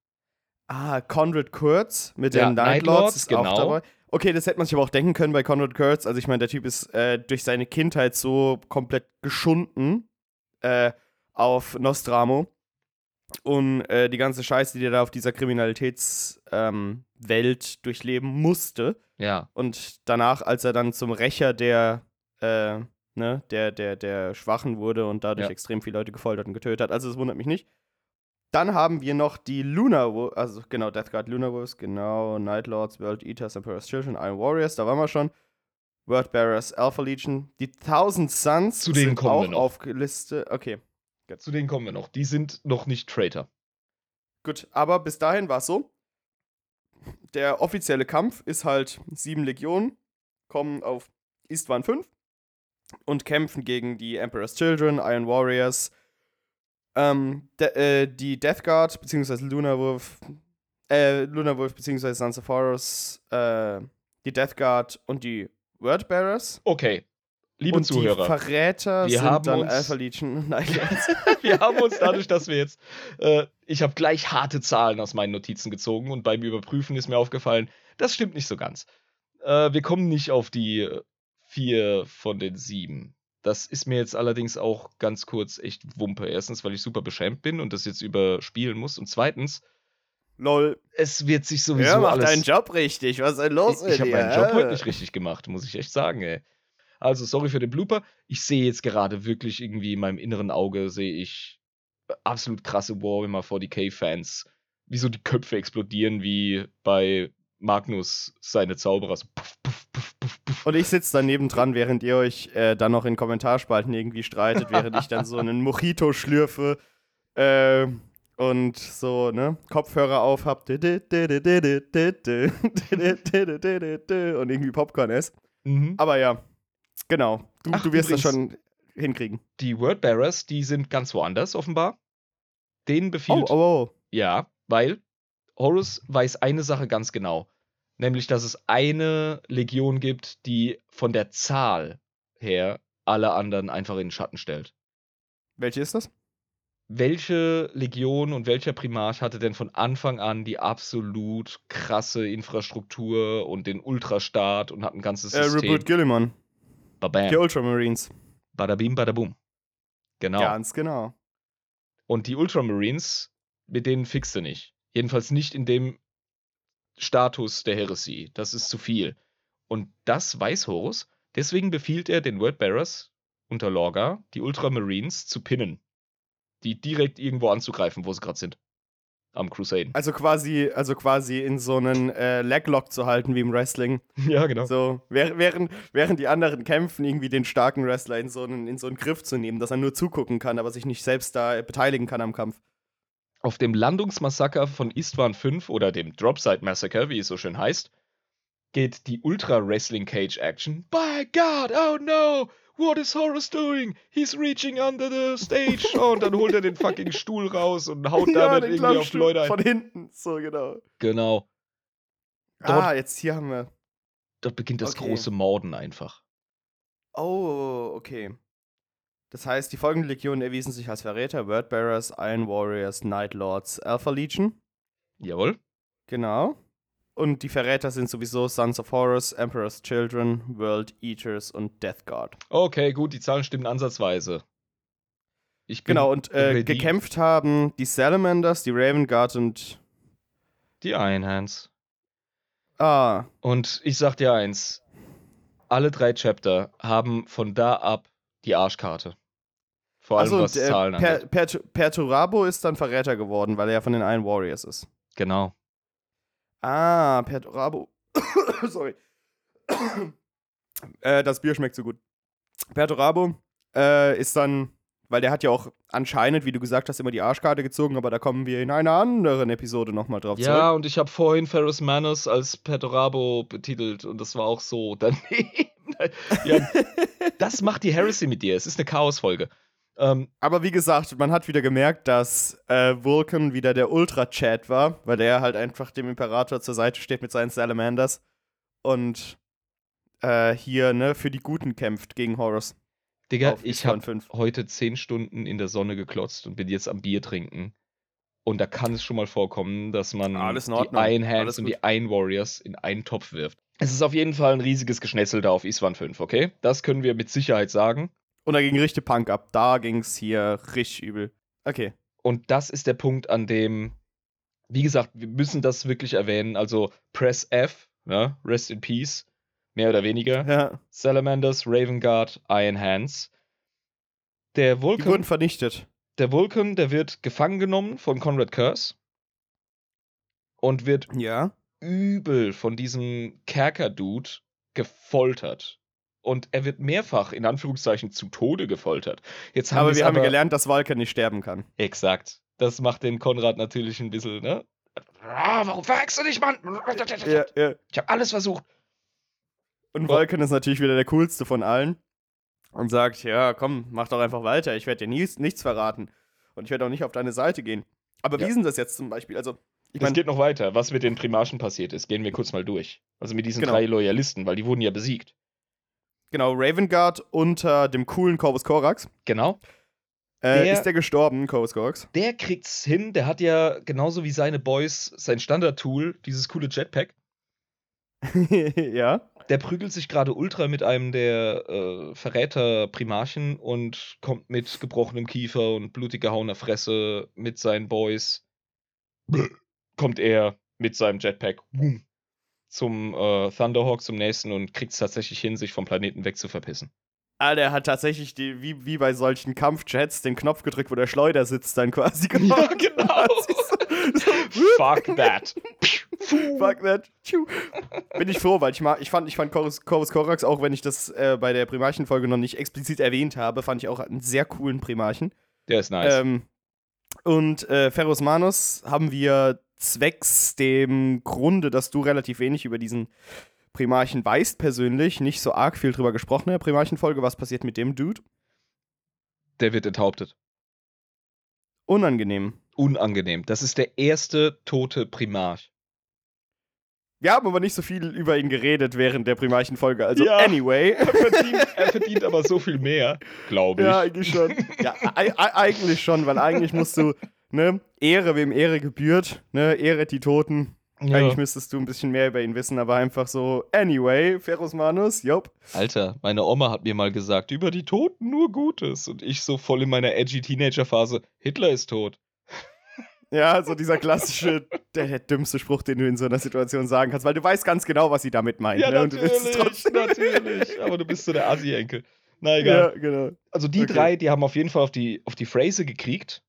Speaker 2: Ah, Conrad Kurtz mit
Speaker 1: Ja,
Speaker 2: den Night
Speaker 1: Night Lords,
Speaker 2: Lords ist
Speaker 1: genau.
Speaker 2: auch dabei. Okay, das hätte man sich aber auch denken können bei Conrad Kurtz. Also ich meine, der Typ ist äh, durch seine Kindheit so komplett geschunden äh, auf Nostramo. Und äh, die ganze Scheiße, die er da auf dieser Kriminalitätswelt ähm, durchleben musste.
Speaker 1: Ja.
Speaker 2: Und danach, als er dann zum Rächer der, äh, ne, der, der, der Schwachen wurde und dadurch
Speaker 1: Ja.
Speaker 2: extrem viele Leute gefoltert und getötet hat. Also das wundert mich nicht. Dann haben wir noch die Luna, Wo- also genau, Death Guard Luna Wolves, genau, Night Lords, World Eaters, Emperor's Children, Iron Warriors, da waren wir schon. Word Bearers, Alpha Legion, die Thousand Suns
Speaker 1: Zu denen
Speaker 2: sind
Speaker 1: kommen wir
Speaker 2: auch
Speaker 1: noch.
Speaker 2: aufgelistet. Okay,
Speaker 1: Zu denen kommen wir noch. Die sind noch nicht Traitor.
Speaker 2: gut, aber bis dahin war es so. Der offizielle Kampf ist halt sieben Legionen, kommen auf Istvan 5 und kämpfen gegen die Emperor's Children, Iron Warriors, ähm, de, äh, die Death Guard, beziehungsweise Luna Wolf, äh, Luna Wolf, Sons of Horus, äh, die Death Guard und die Word Bearers.
Speaker 1: Okay. Liebe
Speaker 2: und die
Speaker 1: Zuhörer,
Speaker 2: Verräter
Speaker 1: wir
Speaker 2: sind
Speaker 1: haben
Speaker 2: dann
Speaker 1: uns-
Speaker 2: Alpha Legion
Speaker 1: wir haben uns dadurch, dass wir jetzt, äh, ich habe gleich harte Zahlen aus meinen Notizen gezogen und beim Überprüfen ist mir aufgefallen, das stimmt nicht so ganz. Äh, wir kommen nicht auf die äh, vier von den sieben. Das ist mir jetzt allerdings auch ganz kurz echt Wumpe. Erstens, weil ich super beschämt bin und das jetzt überspielen muss. Und zweitens,
Speaker 2: Lol.
Speaker 1: es wird sich sowieso
Speaker 2: Ja, mach
Speaker 1: alles.
Speaker 2: deinen Job richtig. Was ist denn los
Speaker 1: ich
Speaker 2: mit
Speaker 1: ich habe
Speaker 2: dir?
Speaker 1: meinen Job heute nicht richtig gemacht, muss ich echt sagen, ey. Also, sorry für den Blooper. Ich sehe jetzt gerade wirklich irgendwie in meinem inneren Auge, sehe ich absolut krasse Warhammer 40k-Fans, wie so die Köpfe explodieren, wie bei Magnus seine Zauberer. So puff, puff, puff, puff.
Speaker 2: Und ich sitze daneben dran, während ihr euch äh, dann noch in Kommentarspalten irgendwie streitet, während ich dann so einen Mojito schlürfe äh, und so, ne, Kopfhörer auf hab und irgendwie Popcorn esse.
Speaker 1: Mhm.
Speaker 2: Aber ja, genau. Du,
Speaker 1: Ach,
Speaker 2: du wirst das schon hinkriegen.
Speaker 1: Die Wordbearers, die sind ganz woanders offenbar. Denen
Speaker 2: Oh,
Speaker 1: befiehlt
Speaker 2: oh, oh.
Speaker 1: Ja, weil Horus weiß eine Sache ganz genau. Nämlich, dass es eine Legion gibt, die von der Zahl her alle anderen einfach in den Schatten stellt.
Speaker 2: Welche ist das?
Speaker 1: Welche Legion und welcher Primarch hatte denn von Anfang an die absolut krasse Infrastruktur und den Ultrastaat und hat ein ganzes
Speaker 2: Äh,
Speaker 1: System?
Speaker 2: Reboot Gilliman. Die
Speaker 1: Babam.
Speaker 2: Ultramarines.
Speaker 1: Badabim, badabum. Genau.
Speaker 2: Ganz genau.
Speaker 1: Und die Ultramarines, mit denen fixt du nicht. Jedenfalls nicht in dem Status der Heresie. Das ist zu viel. Und das weiß Horus. Deswegen befiehlt er den Wordbearers unter Lorga, die Ultramarines zu pinnen. Die direkt irgendwo anzugreifen, wo sie gerade sind. Am Crusaden.
Speaker 2: Also quasi, also quasi in so einen äh, Leglock zu halten wie im Wrestling.
Speaker 1: Ja, genau.
Speaker 2: So, während, während, während die anderen kämpfen, irgendwie den starken Wrestler in so, einen, in so einen Griff zu nehmen, dass er nur zugucken kann, aber sich nicht selbst da beteiligen kann am Kampf.
Speaker 1: Auf dem Landungsmassaker von Istvan 5 oder dem Dropside Massacre, wie es so schön heißt, geht die Ultra Wrestling Cage Action. By God, oh no! What is Horus doing? He's reaching under the stage. Oh, und dann holt er den fucking Stuhl raus und haut damit
Speaker 2: den
Speaker 1: irgendwie auf Leute ein.
Speaker 2: Von hinten, so genau.
Speaker 1: Genau.
Speaker 2: ah, jetzt hier haben wir.
Speaker 1: Dort beginnt das
Speaker 2: Okay.
Speaker 1: große Morden einfach.
Speaker 2: Oh, okay. Das heißt, die folgenden Legionen erwiesen sich als Verräter: Wordbearers, Iron Warriors, Night Lords, Alpha Legion.
Speaker 1: Jawohl.
Speaker 2: Genau. Und die Verräter sind sowieso Sons of Horus, Emperor's Children, World Eaters und Death Guard.
Speaker 1: Okay, gut, die Zahlen stimmen ansatzweise. Ich bin
Speaker 2: Genau, und äh, gekämpft haben die Salamanders, die Raven Guard und.
Speaker 1: Die Einhands.
Speaker 2: Ah,
Speaker 1: Und ich sag dir eins: Alle drei Chapter haben von da ab die Arschkarte. Vor allem
Speaker 2: also
Speaker 1: was
Speaker 2: und, äh,
Speaker 1: Zahlen
Speaker 2: per, per, Perturabo ist dann Verräter geworden, weil er ja von den Iron Warriors ist.
Speaker 1: Genau.
Speaker 2: Ah, Perturabo. Sorry. äh, das Bier schmeckt so gut. Perturabo äh, ist dann, weil der hat ja auch anscheinend, wie du gesagt hast, immer die Arschkarte gezogen, aber da kommen wir in einer anderen Episode nochmal drauf
Speaker 1: Ja,
Speaker 2: zurück.
Speaker 1: und ich habe vorhin Ferris Manus als Perturabo betitelt und das war auch so daneben. ja, das macht die Heresy mit dir. Es ist eine Chaos-Folge. Ähm,
Speaker 2: Aber wie gesagt, man hat wieder gemerkt, dass äh, Vulcan wieder der Ultra-Chat war, weil der halt einfach dem Imperator zur Seite steht mit seinen Salamanders und äh, hier, ne, für die Guten kämpft gegen Horus.
Speaker 1: Digga,
Speaker 2: auf
Speaker 1: ich habe
Speaker 2: 5.
Speaker 1: heute zehn Stunden in der Sonne geklotzt und bin jetzt am Bier trinken. Und da kann es schon mal vorkommen, dass man die. Iron Hands
Speaker 2: Alles
Speaker 1: und die Iron Warriors in einen Topf wirft. Es ist auf jeden Fall ein riesiges Geschnetzel da auf Iswan 5, okay? Das können wir mit Sicherheit sagen.
Speaker 2: Und da ging richtig Punk ab. Da ging es hier richtig übel. Okay.
Speaker 1: Und das ist der Punkt, an dem, wie gesagt, wir müssen das wirklich erwähnen. Also Press F, ja, Rest in Peace, mehr oder weniger.
Speaker 2: Ja.
Speaker 1: Salamanders, Raven Guard, Iron Hands. Der
Speaker 2: Die
Speaker 1: Vulcan,
Speaker 2: wurden vernichtet.
Speaker 1: der Vulcan, der wird gefangen genommen von Conrad Curse und wird
Speaker 2: Ja.
Speaker 1: übel von diesem Kerker-Dude gefoltert. Und er wird mehrfach in Anführungszeichen zu Tode gefoltert. Jetzt haben
Speaker 2: aber wir haben ja gelernt, dass Walker nicht sterben kann.
Speaker 1: Exakt. Das macht den Konrad natürlich ein bisschen, ne? Ah, warum verhext du dich, Mann?
Speaker 2: Ja, ja.
Speaker 1: Ich habe alles versucht.
Speaker 2: Und Vulcan ist natürlich wieder der coolste von allen. Und sagt, ja, komm, mach doch einfach weiter. Ich werde dir nie, nichts verraten. Und ich werde auch nicht auf deine Seite gehen. Aber
Speaker 1: Ja.
Speaker 2: wie ist denn das jetzt zum Beispiel? Also, ich
Speaker 1: Es
Speaker 2: meine,
Speaker 1: geht noch weiter. Was mit den Primarchen passiert ist, gehen wir kurz mal durch. Also mit diesen
Speaker 2: Genau.
Speaker 1: drei Loyalisten, weil die wurden ja besiegt.
Speaker 2: Genau, Raven Guard unter dem coolen Corvus Corax.
Speaker 1: Genau.
Speaker 2: Äh,
Speaker 1: Der-
Speaker 2: ist der gestorben, Corvus Corax?
Speaker 1: Der kriegt's hin. Der hat ja genauso wie seine Boys sein Standard-Tool, dieses coole Jetpack.
Speaker 2: ja.
Speaker 1: Der prügelt sich gerade ultra mit einem der äh, Verräter-Primarchen und kommt mit gebrochenem Kiefer und blutig gehauener Fresse mit seinen Boys. kommt er mit seinem Jetpack boom, zum äh, Thunderhawk, zum nächsten und kriegt es tatsächlich hin, sich vom Planeten weg zu verpissen.
Speaker 2: Ah, der hat tatsächlich, die, wie, wie bei solchen Kampfjets, den Knopf gedrückt, wo der Schleuder sitzt, dann quasi
Speaker 1: Ja, genau.
Speaker 2: so,
Speaker 1: Fuck that.
Speaker 2: Fuck that. Bin ich froh, weil ich mag, ich fand, ich fand Corvus, Corvus Corax, auch wenn ich das äh, bei der Primarchen-Folge noch nicht explizit erwähnt habe, fand ich auch einen sehr coolen Primarchen.
Speaker 1: Der ist nice.
Speaker 2: Ähm, und äh, Ferrus Manus haben wir zwecks dem Grunde, dass du relativ wenig über diesen Primarchen weißt persönlich, nicht so arg viel drüber gesprochen in der Primarchen-Folge. Was passiert mit dem Dude?
Speaker 1: der wird enthauptet.
Speaker 2: Unangenehm.
Speaker 1: Unangenehm. Das ist der erste tote Primarch.
Speaker 2: Wir haben aber nicht so viel über ihn geredet während der Primarchen-Folge. Also,
Speaker 1: Ja.
Speaker 2: anyway.
Speaker 1: Er verdient, er verdient aber so viel mehr, glaube ich.
Speaker 2: Ja, eigentlich schon. Ja, ei- ei- eigentlich schon, weil eigentlich musst du, ne, Ehre, wem Ehre gebührt, ne, Ehre die Toten.
Speaker 1: Ja.
Speaker 2: Eigentlich müsstest du ein bisschen mehr über ihn wissen, aber einfach so, anyway, Ferus Manus, jop.
Speaker 1: Alter, meine Oma hat mir mal gesagt, über die Toten nur Gutes. Und ich so voll in meiner edgy Teenager-Phase, Hitler ist tot.
Speaker 2: Ja, so dieser klassische, der, der dümmste Spruch, den du in so einer Situation sagen kannst, weil du weißt ganz genau, was sie damit meint.
Speaker 1: Ja,
Speaker 2: ne?
Speaker 1: Natürlich,
Speaker 2: trotzdem-
Speaker 1: natürlich. Aber du bist so der Assi-Enkel. Na
Speaker 2: Ja,
Speaker 1: egal.
Speaker 2: genau.
Speaker 1: Also die
Speaker 2: Okay.
Speaker 1: drei, die haben auf jeden Fall auf die, auf die Phrase gekriegt.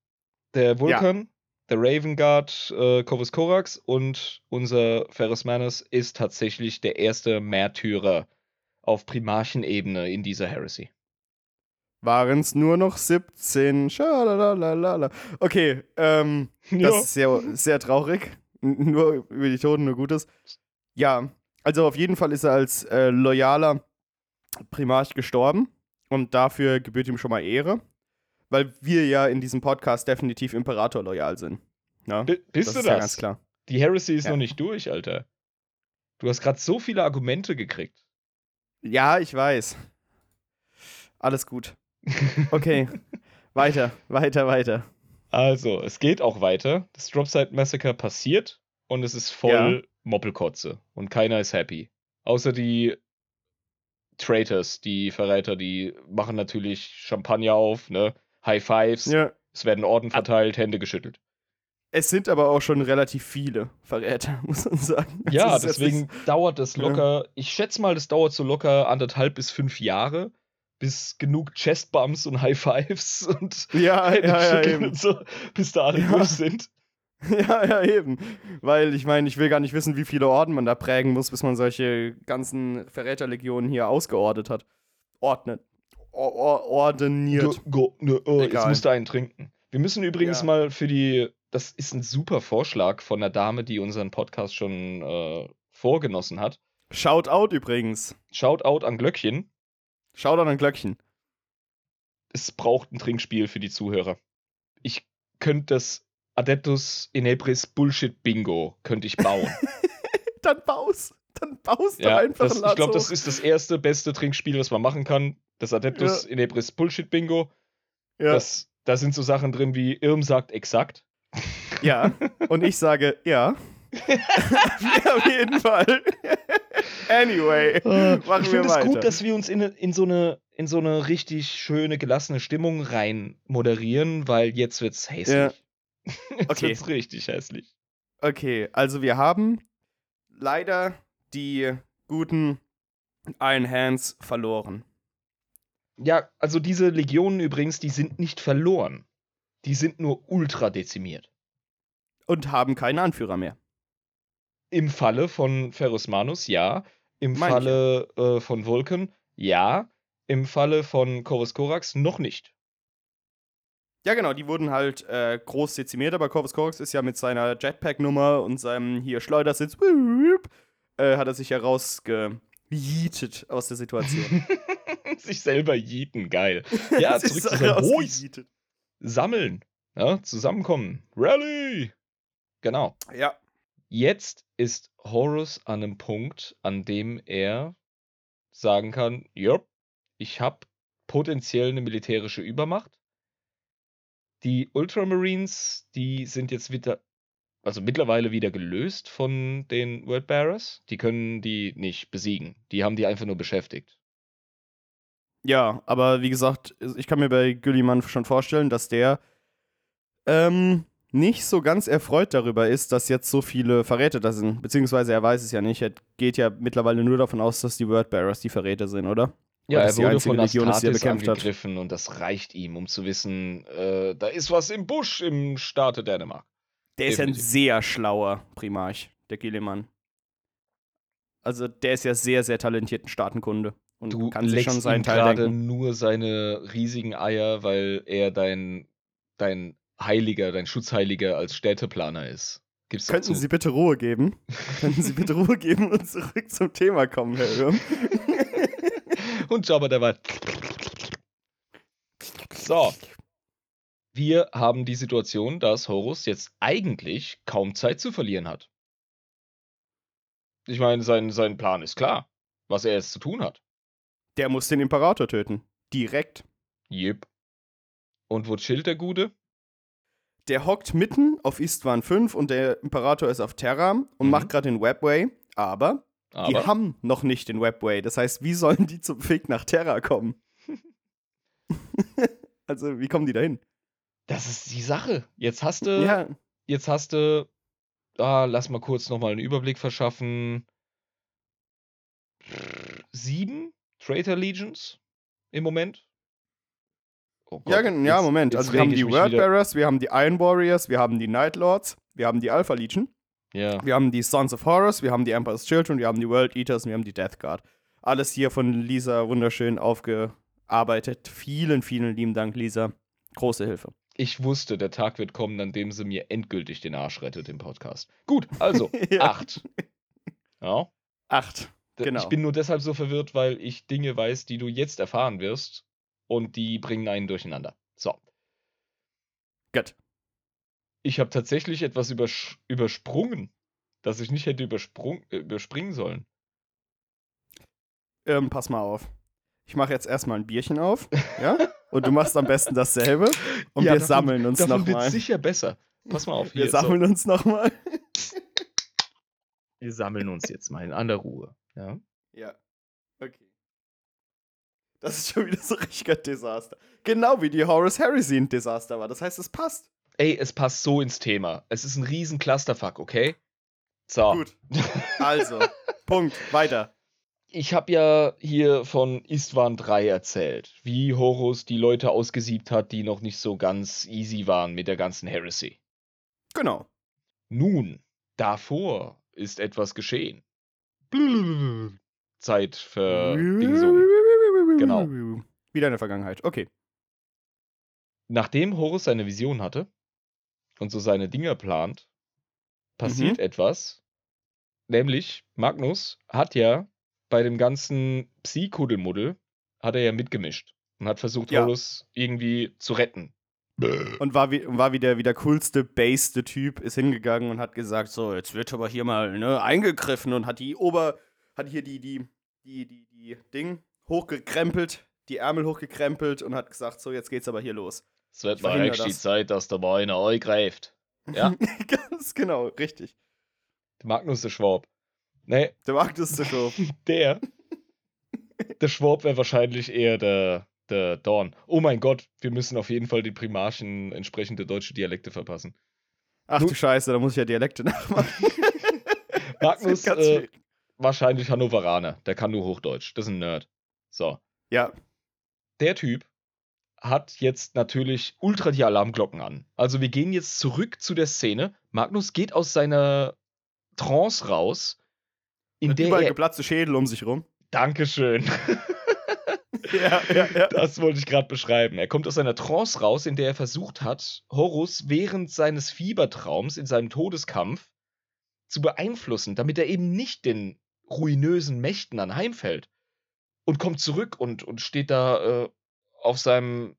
Speaker 1: Der Vulcan, der Raven Guard, äh, Corvus Corax und unser Ferris Manus ist tatsächlich der erste Märtyrer auf Primarchenebene in dieser Heresy.
Speaker 2: Waren es nur noch 17. Schalalalala. Okay, ähm, Das ist sehr, sehr traurig. N- Nur über die Toten, nur Gutes. Ja, also auf jeden Fall ist er als äh, loyaler Primarch gestorben. Und dafür gebührt ihm schon mal Ehre. Weil wir ja in diesem Podcast definitiv Imperator loyal sind. Ja,
Speaker 1: B bist
Speaker 2: das
Speaker 1: du
Speaker 2: ist
Speaker 1: das?
Speaker 2: ja ganz klar.
Speaker 1: Die Heresy ist
Speaker 2: Ja.
Speaker 1: noch nicht durch, Alter. Du hast gerade so viele Argumente gekriegt.
Speaker 2: Ja, ich weiß. Alles gut. Okay, weiter, weiter, weiter.
Speaker 1: Also, es geht auch weiter. Das Dropside Massacre passiert und es ist voll Moppelkotze und keiner ist happy. Außer die Traitors, die Verräter, die machen natürlich Champagner auf, ne? High Fives,
Speaker 2: Ja.
Speaker 1: es werden Orden verteilt, Hände geschüttelt.
Speaker 2: Es sind aber auch schon relativ viele Verräter, muss man sagen. Also
Speaker 1: Ja,
Speaker 2: ist
Speaker 1: deswegen
Speaker 2: nicht-
Speaker 1: dauert das
Speaker 2: Ja.
Speaker 1: locker, ich schätze mal, das dauert so locker anderthalb bis fünf Jahre, bis genug Chestbumps und High Fives und
Speaker 2: Ja,
Speaker 1: Hände
Speaker 2: ja, ja,
Speaker 1: und so, bis da alle
Speaker 2: Ja.
Speaker 1: durch sind.
Speaker 2: Ja, ja, eben. Weil ich meine, ich will gar nicht wissen, wie viele Orden man da prägen muss, bis man solche ganzen Verräterlegionen hier ausgeordnet hat. Ordnet. Or or ordiniert.
Speaker 1: Go, ne, oh, jetzt
Speaker 2: Egal.
Speaker 1: musst du einen trinken. Wir müssen übrigens
Speaker 2: Ja.
Speaker 1: mal für die, das ist ein super Vorschlag von einer Dame, die unseren Podcast schon äh, vorgenossen hat.
Speaker 2: Shout out übrigens.
Speaker 1: Shoutout an Glöckchen.
Speaker 2: Shout out an Glöckchen.
Speaker 1: Es braucht ein Trinkspiel für die Zuhörer. Ich könnte das Adeptus Inebris Bullshit Bingo könnte ich bauen.
Speaker 2: Dann baus. Dann baust du
Speaker 1: ja,
Speaker 2: einfach
Speaker 1: das,
Speaker 2: ein
Speaker 1: ich
Speaker 2: Latz
Speaker 1: glaube, das ist das erste beste Trinkspiel, was man machen kann. Das Adeptus Inebris Bullshit Bingo.
Speaker 2: Ja.
Speaker 1: Das, da sind so Sachen drin wie Irm sagt exakt.
Speaker 2: ja. Und ich sage, ja. ja auf jeden Fall. Anyway,
Speaker 1: Äh,
Speaker 2: machen
Speaker 1: ich
Speaker 2: wir
Speaker 1: finde es
Speaker 2: weiter.
Speaker 1: gut, dass wir uns in, in, so eine, in so eine richtig schöne, gelassene Stimmung rein moderieren, weil jetzt wird's hässlich. jetzt
Speaker 2: Okay.
Speaker 1: wird's richtig hässlich.
Speaker 2: Okay, also wir haben leider die guten Iron Hands verloren.
Speaker 1: Ja, also diese Legionen übrigens, die sind nicht verloren. Die sind nur ultra dezimiert.
Speaker 2: Und haben keinen Anführer mehr.
Speaker 1: Im Falle von Ferrus Manus, ja. Im
Speaker 2: ich
Speaker 1: Falle äh, von Vulcan, ja. Im Falle von Chorus Korax noch nicht.
Speaker 2: Ja, genau, die wurden halt äh, groß dezimiert, aber Corvus Corax ist ja mit seiner Jetpack-Nummer und seinem hier Schleudersitz, äh, hat er sich herausgejietet aus der Situation.
Speaker 1: Sich selber jieten, geil. Ja, zurück zu
Speaker 2: herausgejietet.
Speaker 1: Sammeln. Ja, zusammenkommen. Rally. Genau.
Speaker 2: Ja,
Speaker 1: Jetzt ist Horus an einem Punkt, an dem er sagen kann, ja, ich habe potenziell eine militärische Übermacht. Die Ultramarines, die sind jetzt wieder, also mittlerweile wieder gelöst von den Wordbearers. Die können die nicht besiegen. Die haben die einfach nur beschäftigt.
Speaker 2: ja, aber wie gesagt, ich kann mir bei Gulliman schon vorstellen, dass der ähm, nicht so ganz erfreut darüber ist, dass jetzt so viele Verräter da sind. Beziehungsweise er weiß es ja nicht. Er geht ja mittlerweile nur davon aus, dass die Wordbearers die Verräter sind, oder?
Speaker 1: Ja, er wurde von
Speaker 2: Legion ist, die er bekämpft hat.
Speaker 1: angegriffen und das reicht ihm, um zu wissen, äh, da ist was im Busch im Staate Dänemark.
Speaker 2: Der ist ja ein sehr schlauer Primarch, der Gilliman. Also der ist ja sehr, sehr talentierten Staatenkunde. Und
Speaker 1: Du
Speaker 2: kann sich schon seinen Teil
Speaker 1: gerade nur seine riesigen Eier, weil er dein, dein Heiliger, dein Schutzheiliger als Städteplaner ist. Gibt's
Speaker 2: Könnten. Sie bitte Ruhe geben? Könnten Sie bitte Ruhe geben und zurück zum Thema kommen, Herr Irm?
Speaker 1: Und Jabba der war. So. Wir haben die Situation, dass Horus jetzt eigentlich kaum Zeit zu verlieren hat. Ich meine, sein, sein Plan ist klar, was er jetzt zu tun hat.
Speaker 2: Der muss den Imperator töten. Direkt.
Speaker 1: Jep. Und wo chillt der Gute?
Speaker 2: Der hockt mitten auf Istvan 5 und der Imperator ist auf Terra und
Speaker 1: Mhm.
Speaker 2: macht gerade den Webway, aber, die
Speaker 1: Aber
Speaker 2: haben noch nicht den Webway. Das heißt, wie sollen die zum Weg nach Terra kommen? also, wie kommen die dahin?
Speaker 1: Das ist die Sache. Jetzt hast du,
Speaker 2: ja,
Speaker 1: jetzt hast du, ah, lass mal kurz nochmal einen Überblick verschaffen. Sieben Traitor Legions im Moment. Oh Gott,
Speaker 2: ja, gen- ja,
Speaker 1: jetzt-
Speaker 2: Moment.
Speaker 1: jetzt
Speaker 2: Also, wir haben die Wordbearers, wir haben die Iron Warriors, wir haben die Night Lords, wir haben die Alpha Legion,
Speaker 1: Ja.
Speaker 2: wir haben die Sons of Horus, wir haben die Emperor's Children, wir haben die World Eaters und wir haben die Death Guard. Alles hier von Lisa wunderschön aufgearbeitet. Vielen, vielen lieben Dank, Lisa. Große Hilfe.
Speaker 1: Ich wusste, der Tag wird kommen, an dem sie mir endgültig den Arsch rettet im Podcast. Gut, also,
Speaker 2: Ja.
Speaker 1: acht. Ja.
Speaker 2: Acht. Genau.
Speaker 1: Ich bin nur deshalb so verwirrt, weil ich Dinge weiß, die du jetzt erfahren wirst und die bringen einen durcheinander. So.
Speaker 2: Gut.
Speaker 1: Ich habe tatsächlich etwas übersch übersprungen, das ich nicht hätte äh, überspringen sollen.
Speaker 2: Ähm, pass mal auf. Ich mache jetzt erstmal ein Bierchen auf, ja? Und du machst am besten dasselbe. Und
Speaker 1: Ja,
Speaker 2: wir
Speaker 1: davon-
Speaker 2: sammeln uns
Speaker 1: Davon wird
Speaker 2: nochmal.
Speaker 1: sicher besser. Pass mal auf.
Speaker 2: Wir
Speaker 1: hier,
Speaker 2: sammeln uns nochmal.
Speaker 1: So. Wir sammeln uns jetzt mal in aller Ruhe. Ja.
Speaker 2: Ja. Okay. Das ist schon wieder so richtiger Desaster. Genau wie die Horus Heresy ein Desaster war. Das heißt, es passt.
Speaker 1: Ey, es passt so ins Thema. Es ist ein riesen Clusterfuck, okay? So.
Speaker 2: Gut. Also, Punkt. Weiter.
Speaker 1: Ich habe ja hier von Istvan 3 erzählt, wie Horus die Leute ausgesiebt hat, die noch nicht so ganz easy waren mit der ganzen Heresy.
Speaker 2: Genau.
Speaker 1: Nun, davor ist etwas geschehen. Zeit für. Genau.
Speaker 2: Wieder in der Vergangenheit. Okay.
Speaker 1: Nachdem Horus seine Vision hatte und so seine Dinger plant, passiert
Speaker 2: Mhm.
Speaker 1: etwas. Nämlich, Magnus hat ja bei dem ganzen Psi-Kuddelmuddel hat er ja mitgemischt und hat versucht,
Speaker 2: Ja.
Speaker 1: Horus irgendwie zu retten.
Speaker 2: Und war wie, war wie, der, wie der coolste, baseste Typ, ist hingegangen und hat gesagt, so, jetzt wird aber hier mal ne, eingegriffen und hat die Ober, hat hier die, die, die, die, die Ding hochgekrempelt, die Ärmel hochgekrempelt und hat gesagt, so, jetzt geht's aber hier los.
Speaker 1: Es wird mal echt die. Zeit, dass der Beine euch greift. Ja.
Speaker 2: Ganz genau, richtig.
Speaker 1: Magnus der Schwab. Nee,
Speaker 2: Der Magnus zu doof.
Speaker 1: der. der Schwab wäre wahrscheinlich eher der, der Dorn. Oh mein Gott, wir müssen auf jeden Fall die Primarchen entsprechende deutsche Dialekte verpassen.
Speaker 2: Ach
Speaker 1: Nun-
Speaker 2: du Scheiße, da muss ich ja Dialekte nachmachen.
Speaker 1: Magnus, äh, wahrscheinlich Hannoveraner. Der kann nur Hochdeutsch. Das ist ein Nerd. So.
Speaker 2: ja,
Speaker 1: der Typ hat jetzt natürlich ultra die Alarmglocken an. Also wir gehen jetzt zurück zu der Szene. Magnus geht aus seiner Trance raus, in der
Speaker 2: überall
Speaker 1: er...
Speaker 2: geplatzte Schädel um sich rum.
Speaker 1: Dankeschön.
Speaker 2: Ja, ja, ja.
Speaker 1: Das wollte ich gerade beschreiben. Er kommt aus seiner Trance raus, in der er versucht hat, Horus während seines Fiebertraums in seinem Todeskampf zu beeinflussen, damit er eben nicht den ruinösen Mächten anheimfällt. Und kommt zurück und, und steht da äh, auf seinem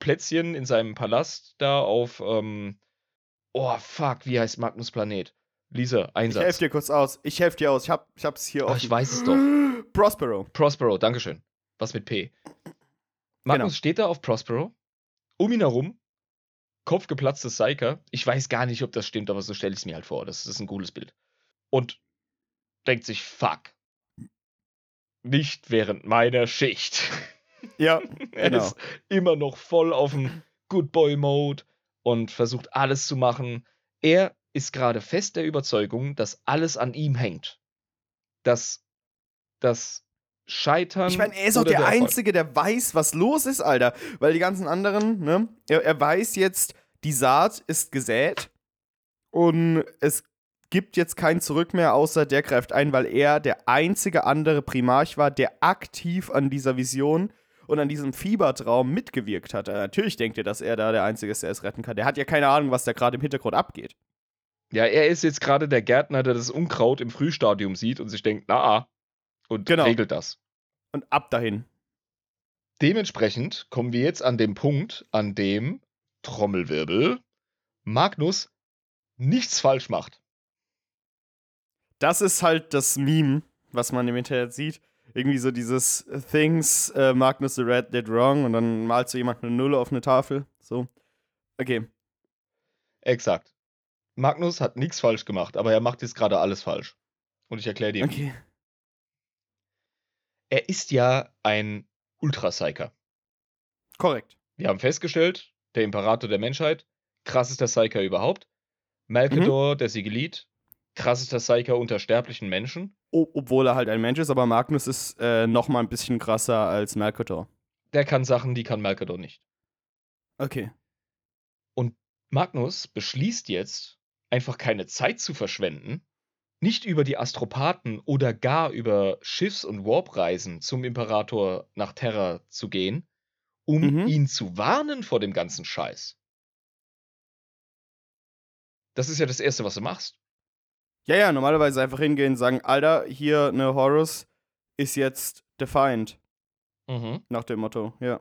Speaker 1: Plätzchen in seinem Palast da auf. Ähm, oh, fuck, wie heißt Magnus Planet? Lisa,
Speaker 2: Ich
Speaker 1: Einsatz.
Speaker 2: helfe dir kurz aus. Ich helfe dir aus. Ich, hab, ich hab's hier
Speaker 1: Ach,
Speaker 2: offen.
Speaker 1: ich weiß es doch.
Speaker 2: Prospero.
Speaker 1: Prospero, Dankeschön. Was mit P. Magnus
Speaker 2: Genau.
Speaker 1: steht da auf Prospero. Um ihn herum. Kopfgeplatztes Psyker. Ich weiß gar nicht, ob das stimmt, aber so stelle ich es mir halt vor. Das ist ein cooles Bild. Und denkt sich, fuck. Nicht während meiner Schicht.
Speaker 2: Ja,
Speaker 1: er
Speaker 2: Genau.
Speaker 1: ist immer noch voll auf dem Good Boy Mode und versucht alles zu machen. Er ist gerade fest der Überzeugung, dass alles an ihm hängt. Dass das Scheitern.
Speaker 2: Ich meine, er ist auch der
Speaker 1: Erfolg-
Speaker 2: Einzige, der weiß, was los ist, Alter. Weil die ganzen anderen, ne? Er, er weiß jetzt, die Saat ist gesät und es gibt jetzt kein Zurück mehr, außer der greift ein, weil er der einzige andere Primarch war, der aktiv an dieser Vision und an diesem Fiebertraum mitgewirkt hat. Natürlich denkt er, dass er da der Einzige ist, der es retten kann. Der hat ja keine Ahnung, was da gerade im Hintergrund abgeht.
Speaker 1: Ja, er ist jetzt gerade der Gärtner, der das Unkraut im Frühstadium sieht und sich denkt, na, und
Speaker 2: Genau.
Speaker 1: regelt das.
Speaker 2: Und ab dahin.
Speaker 1: Dementsprechend kommen wir jetzt an den Punkt, an dem Trommelwirbel Magnus nichts falsch macht.
Speaker 2: Das ist halt das Meme, was man im Internet sieht. Irgendwie so dieses Things äh, Magnus the Red did wrong und dann malt so jemand eine Null auf eine Tafel. So. Okay.
Speaker 1: Exakt. Magnus hat nichts falsch gemacht, aber er macht jetzt gerade alles falsch. Und ich erkläre dir.
Speaker 2: Okay.
Speaker 1: Er ist ja ein Ultrapsyker.
Speaker 2: Korrekt.
Speaker 1: Wir haben festgestellt, der Imperator der Menschheit, krassester Psyker überhaupt. Malkador, der Sigilit, krassester Psyker unter sterblichen Menschen.
Speaker 2: Obwohl er halt ein Mensch ist, aber Magnus ist äh, noch mal ein bisschen krasser als Malkotor.
Speaker 1: Der kann Sachen, die kann Malkador nicht.
Speaker 2: Okay.
Speaker 1: Magnus beschließt jetzt, einfach keine Zeit zu verschwenden, nicht über die Astropathen oder gar über Schiffs- und Warpreisen zum Imperator nach Terra zu gehen, um
Speaker 2: Mhm.
Speaker 1: ihn zu warnen vor dem ganzen Scheiß. Das ist ja das Erste, was du machst.
Speaker 2: Ja, ja, normalerweise einfach hingehen und sagen, Alter, hier eine Horus ist jetzt der Feind.
Speaker 1: Mhm.
Speaker 2: Nach dem Motto, ja.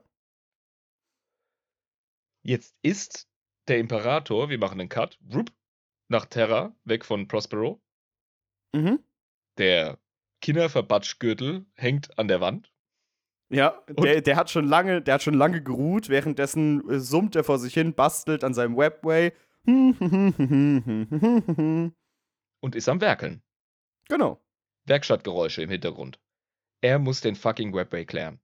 Speaker 1: Jetzt ist der Imperator, wir machen einen Cut, rup, nach Terra, weg von Prospero.
Speaker 2: Mhm.
Speaker 1: Der Kinderverbatschgürtel hängt an der Wand.
Speaker 2: Ja, der, der hat schon lange, der hat schon lange geruht, währenddessen äh, summt er vor sich hin, bastelt an seinem Webway. genau.
Speaker 1: und ist am Werkeln. Werkstattgeräusche im Hintergrund. Er muss den fucking Webway klären.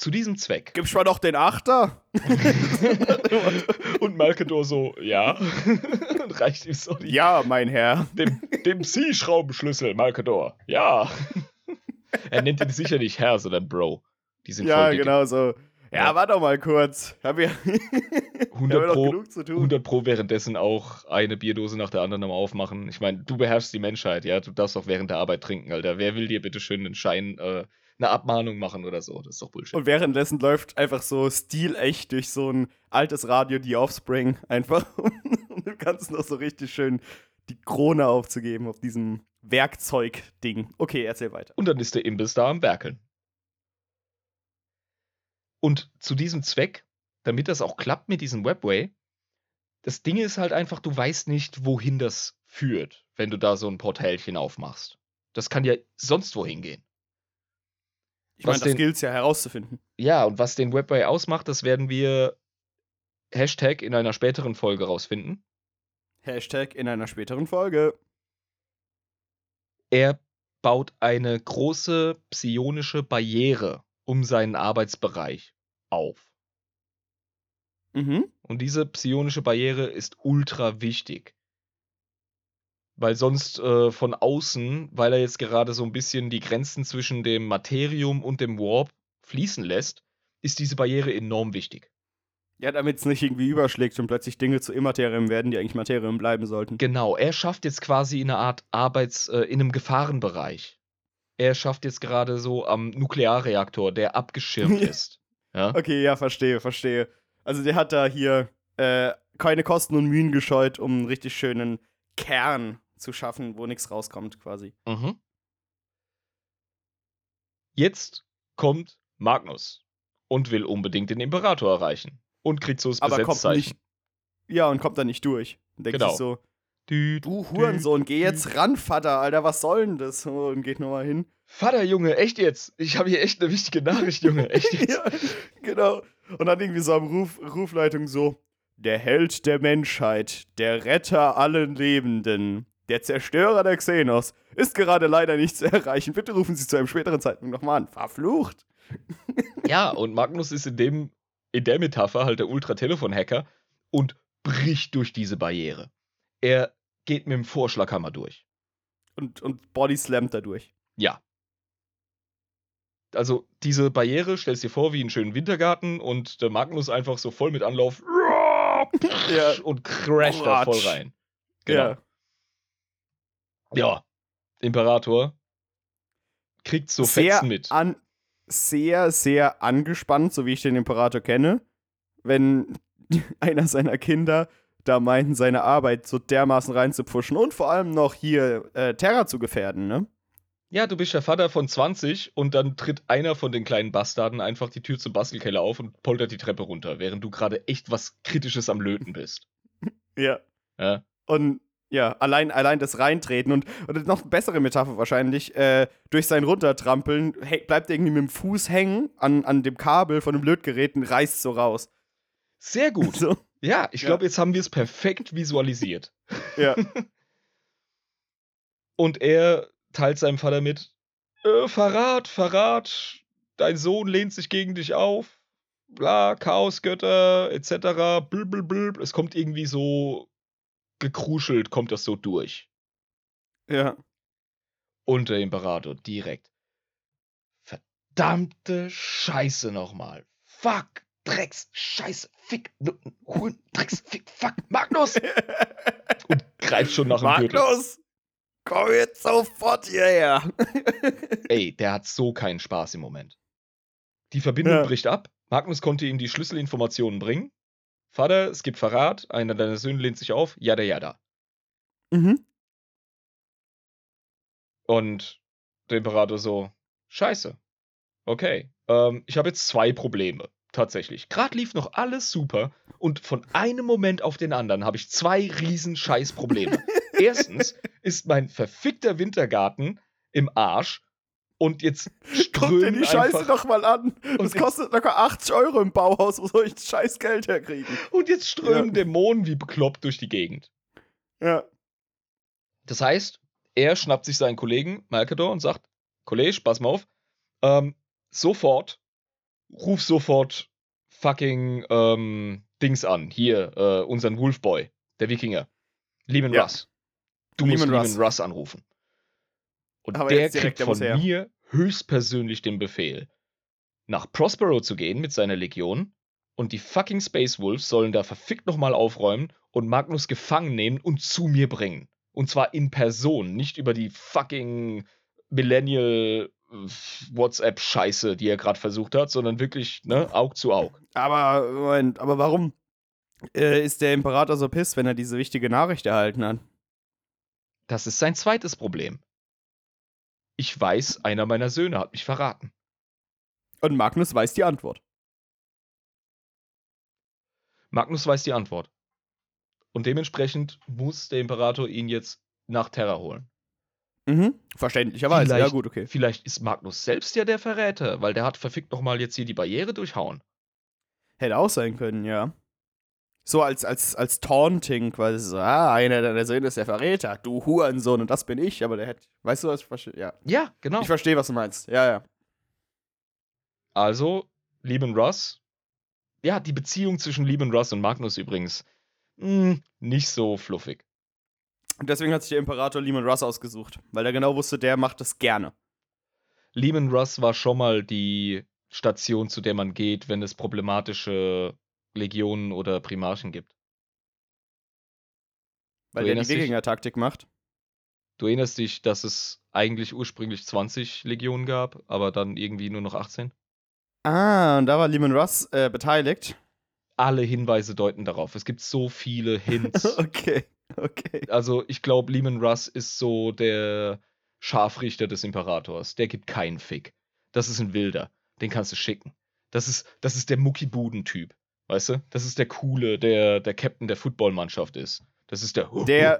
Speaker 1: Zu diesem Zweck.
Speaker 2: Gibst mal doch den Achter?
Speaker 1: und Malkador so, ja. und reicht ihm so die,
Speaker 2: Ja, mein Herr.
Speaker 1: dem, dem C-Schraubenschlüssel, Malkador. Ja. er nennt ihn sicher nicht Herr, sondern Bro. Die sind
Speaker 2: Ja,
Speaker 1: voll dicke.
Speaker 2: genau so. Ja,
Speaker 1: Ja.
Speaker 2: warte doch mal kurz. Hab ja,
Speaker 1: 100
Speaker 2: hab ja noch
Speaker 1: Pro,
Speaker 2: genug zu tun.
Speaker 1: 100 Pro währenddessen auch eine Bierdose nach der anderen am Aufmachen. Ich meine, du beherrschst die Menschheit, ja. Du darfst auch während der Arbeit trinken, Alter. Wer will dir bitte schön einen Schein, äh, eine Abmahnung machen oder so? Das ist doch Bullshit.
Speaker 2: Und währenddessen läuft einfach so stilecht durch so ein altes Radio die Offspring einfach. Und du kannst noch so richtig schön die Krone aufzugeben auf diesem Werkzeug-Ding. Okay, erzähl weiter.
Speaker 1: Und dann ist der Imbiss da am Werkeln. Und zu diesem Zweck, damit das auch klappt mit diesem Webway, das Ding ist halt einfach, du weißt nicht, wohin das führt, wenn du da so ein Portälchen aufmachst. Das kann ja sonst wohin gehen.
Speaker 2: Ich meine, das gilt ja herauszufinden.
Speaker 1: Ja, und was den Webway ausmacht, das werden wir Hashtag in einer späteren Folge rausfinden.
Speaker 2: Hashtag in einer späteren Folge.
Speaker 1: Er baut eine große psionische Barriere um seinen Arbeitsbereich auf.
Speaker 2: Mhm.
Speaker 1: Und diese psionische Barriere ist ultra wichtig. Weil sonst äh, von außen, weil er jetzt gerade so ein bisschen die Grenzen zwischen dem Materium und dem Warp fließen lässt, ist diese Barriere enorm wichtig.
Speaker 2: Ja, damit es nicht irgendwie überschlägt und plötzlich Dinge zu Immaterium werden, die eigentlich Materium bleiben sollten.
Speaker 1: Genau, er schafft jetzt quasi in einer Art Arbeits-, äh, in einem Gefahrenbereich. Er schafft jetzt gerade so am Nuklearreaktor, der abgeschirmt ist. Ja?
Speaker 2: Okay, ja, verstehe, verstehe. Also der hat da hier äh, keine Kosten und Mühen gescheut, um einen richtig schönen Kern zu schaffen, wo nichts rauskommt, quasi.
Speaker 1: Mhm. Jetzt kommt Magnus und will unbedingt den Imperator erreichen. Und kriegt so das
Speaker 2: Aber kommt
Speaker 1: Besetzzeichen.
Speaker 2: nicht. Ja, und kommt da nicht durch. Und denkt
Speaker 1: Genau.
Speaker 2: sich so, du
Speaker 1: dü,
Speaker 2: Hurensohn, geh jetzt ran, Vater, Alter, was soll denn das? Und geht nochmal hin.
Speaker 1: Vater, Junge, echt jetzt? Ich habe hier echt eine wichtige Nachricht, Junge. Echt jetzt?
Speaker 2: ja, genau. Und dann irgendwie so am Ruf, Rufleitung so: Der Held der Menschheit, der Retter allen Lebenden, der Zerstörer der Xenos, ist gerade leider nicht zu erreichen. Bitte rufen Sie zu einem späteren Zeitpunkt nochmal an. Verflucht.
Speaker 1: Ja, und Magnus ist in dem, in der Metapher halt der Ultratelefon-Hacker und bricht durch diese Barriere. Er geht mit dem Vorschlaghammer durch.
Speaker 2: Und, und Body slammt dadurch.
Speaker 1: Ja. Also, diese Barriere, stellst dir vor, wie einen schönen Wintergarten und der Magnus einfach so voll mit Anlauf
Speaker 2: Ja.
Speaker 1: und crasht da voll rein. Genau.
Speaker 2: Ja.
Speaker 1: Ja. Imperator kriegt so
Speaker 2: sehr
Speaker 1: Fetzen mit.
Speaker 2: An, sehr, sehr angespannt, so wie ich den Imperator kenne, wenn einer seiner Kinder da meinten, seine Arbeit so dermaßen reinzupushen und vor allem noch hier äh, Terra zu gefährden, ne?
Speaker 1: Ja, du bist der Vater von 20 und dann tritt einer von den kleinen Bastarden einfach die Tür zum Bastelkeller auf und poltert die Treppe runter, während du gerade echt was Kritisches am Löten bist.
Speaker 2: Ja.
Speaker 1: Ja.
Speaker 2: Und ja, allein, allein das Reintreten und, und noch eine bessere Metapher wahrscheinlich, äh, durch sein Runtertrampeln bleibt er irgendwie mit dem Fuß hängen an, an dem Kabel von dem Lötgerät und reißt so raus.
Speaker 1: Sehr gut.
Speaker 2: So,
Speaker 1: Ja, ich
Speaker 2: Ja.
Speaker 1: glaube, jetzt haben wir es perfekt visualisiert.
Speaker 2: ja.
Speaker 1: Und er teilt seinem Vater mit: äh, Verrat, Verrat, dein Sohn lehnt sich gegen dich auf, bla, Chaosgötter, etc. Blub, blub. Es kommt irgendwie so gekruschelt, kommt das so durch.
Speaker 2: ja.
Speaker 1: Und der Imperator direkt. Verdammte Scheiße nochmal. Fuck, Drecks, Scheiße, Fick, Huren, Drecks, Fick, Fuck, Magnus! Und greift schon nach dem Gürtel.
Speaker 2: Magnus, komm jetzt sofort hierher.
Speaker 1: Ey, der hat so keinen Spaß im Moment. Die Verbindung
Speaker 2: Ja.
Speaker 1: bricht ab. Magnus konnte ihm die Schlüsselinformationen bringen. Vater, es gibt Verrat, einer deiner Söhne lehnt sich auf, jada jada.
Speaker 2: mhm.
Speaker 1: Und der Imperator so, scheiße. Okay, ähm, ich habe jetzt zwei Probleme. Tatsächlich. Gerade lief noch alles super und von einem Moment auf den anderen habe ich zwei riesen Scheißprobleme. Erstens ist mein verfickter Wintergarten im Arsch und jetzt
Speaker 2: Guck dir die Scheiße doch mal an. Das kostet locker 80 Euro im Bauhaus. Wo soll ich das scheiß Geld herkriegen?
Speaker 1: und jetzt strömen
Speaker 2: Ja.
Speaker 1: Dämonen wie bekloppt durch die Gegend.
Speaker 2: Ja.
Speaker 1: Das heißt, er schnappt sich seinen Kollegen Malkador und sagt: Kollege, pass mal auf, ähm, sofort, ruf sofort fucking ähm, Dings an. Hier, äh, unseren Wolfboy, der Wikinger. Lehman
Speaker 2: Ja.
Speaker 1: Russ. Du musst
Speaker 2: Lehman
Speaker 1: Lehman
Speaker 2: Russ.
Speaker 1: Russ anrufen. Und
Speaker 2: Aber
Speaker 1: der
Speaker 2: direkt,
Speaker 1: kriegt
Speaker 2: der
Speaker 1: von
Speaker 2: her.
Speaker 1: mir höchstpersönlich den Befehl, nach Prospero zu gehen mit seiner Legion und die fucking Space Wolves sollen da verfickt nochmal aufräumen und Magnus gefangen nehmen und zu mir bringen. Und zwar in Person, nicht über die fucking Millennial äh, WhatsApp-Scheiße, die er gerade versucht hat, sondern wirklich, ne, Aug zu Aug.
Speaker 2: Aber, Moment, aber warum äh, ist der Imperator so piss, wenn er diese wichtige Nachricht erhalten hat?
Speaker 1: Das ist sein zweites Problem. Ich weiß, einer meiner Söhne hat mich verraten.
Speaker 2: Und Magnus weiß die Antwort.
Speaker 1: Magnus weiß die Antwort. Und dementsprechend muss der Imperator ihn jetzt nach Terra holen.
Speaker 2: Mhm. Verständlicherweise. Ja,
Speaker 1: Vielleicht-
Speaker 2: gut, okay.
Speaker 1: Vielleicht ist Magnus selbst ja der Verräter, weil der hat verfickt nochmal jetzt hier die Barriere durchhauen.
Speaker 2: Hätte auch sein können, ja. So als, als, als Taunting quasi so, ah, einer deiner Söhne ist der Verräter, du Hurensohn und das bin ich, aber der hätte, weißt du was, ich verstehe, ja.
Speaker 1: Ja, genau.
Speaker 2: Ich verstehe, was du meinst, ja, ja.
Speaker 1: Also, Lieben Russ. Ja, die Beziehung zwischen Lieben Russ und Magnus übrigens. Mh, nicht so fluffig.
Speaker 2: Und deswegen hat sich der Imperator Lehman Russ ausgesucht, weil er genau wusste, der macht das gerne.
Speaker 1: Lehman Russ war schon mal die Station, zu der man geht, wenn es problematische Legionen oder Primarchen gibt.
Speaker 2: Weil
Speaker 1: Du
Speaker 2: der die? Wikinger-Taktik macht.
Speaker 1: Du erinnerst dich, dass es eigentlich ursprünglich 20 Legionen gab, aber dann irgendwie nur noch 18?
Speaker 2: Ah, und da war Lehman Russ äh, beteiligt.
Speaker 1: Alle Hinweise deuten darauf. Es gibt so viele Hints.
Speaker 2: okay, okay.
Speaker 1: also, ich glaube, Lehman Russ ist so der Scharfrichter des Imperators. Der gibt keinen Fick. Das ist ein Wilder. Den kannst du schicken. Das ist, das ist der Muckibuden-Typ. Weißt du? Das ist der Coole, der der Captain der Footballmannschaft ist. Das ist der.
Speaker 2: Der-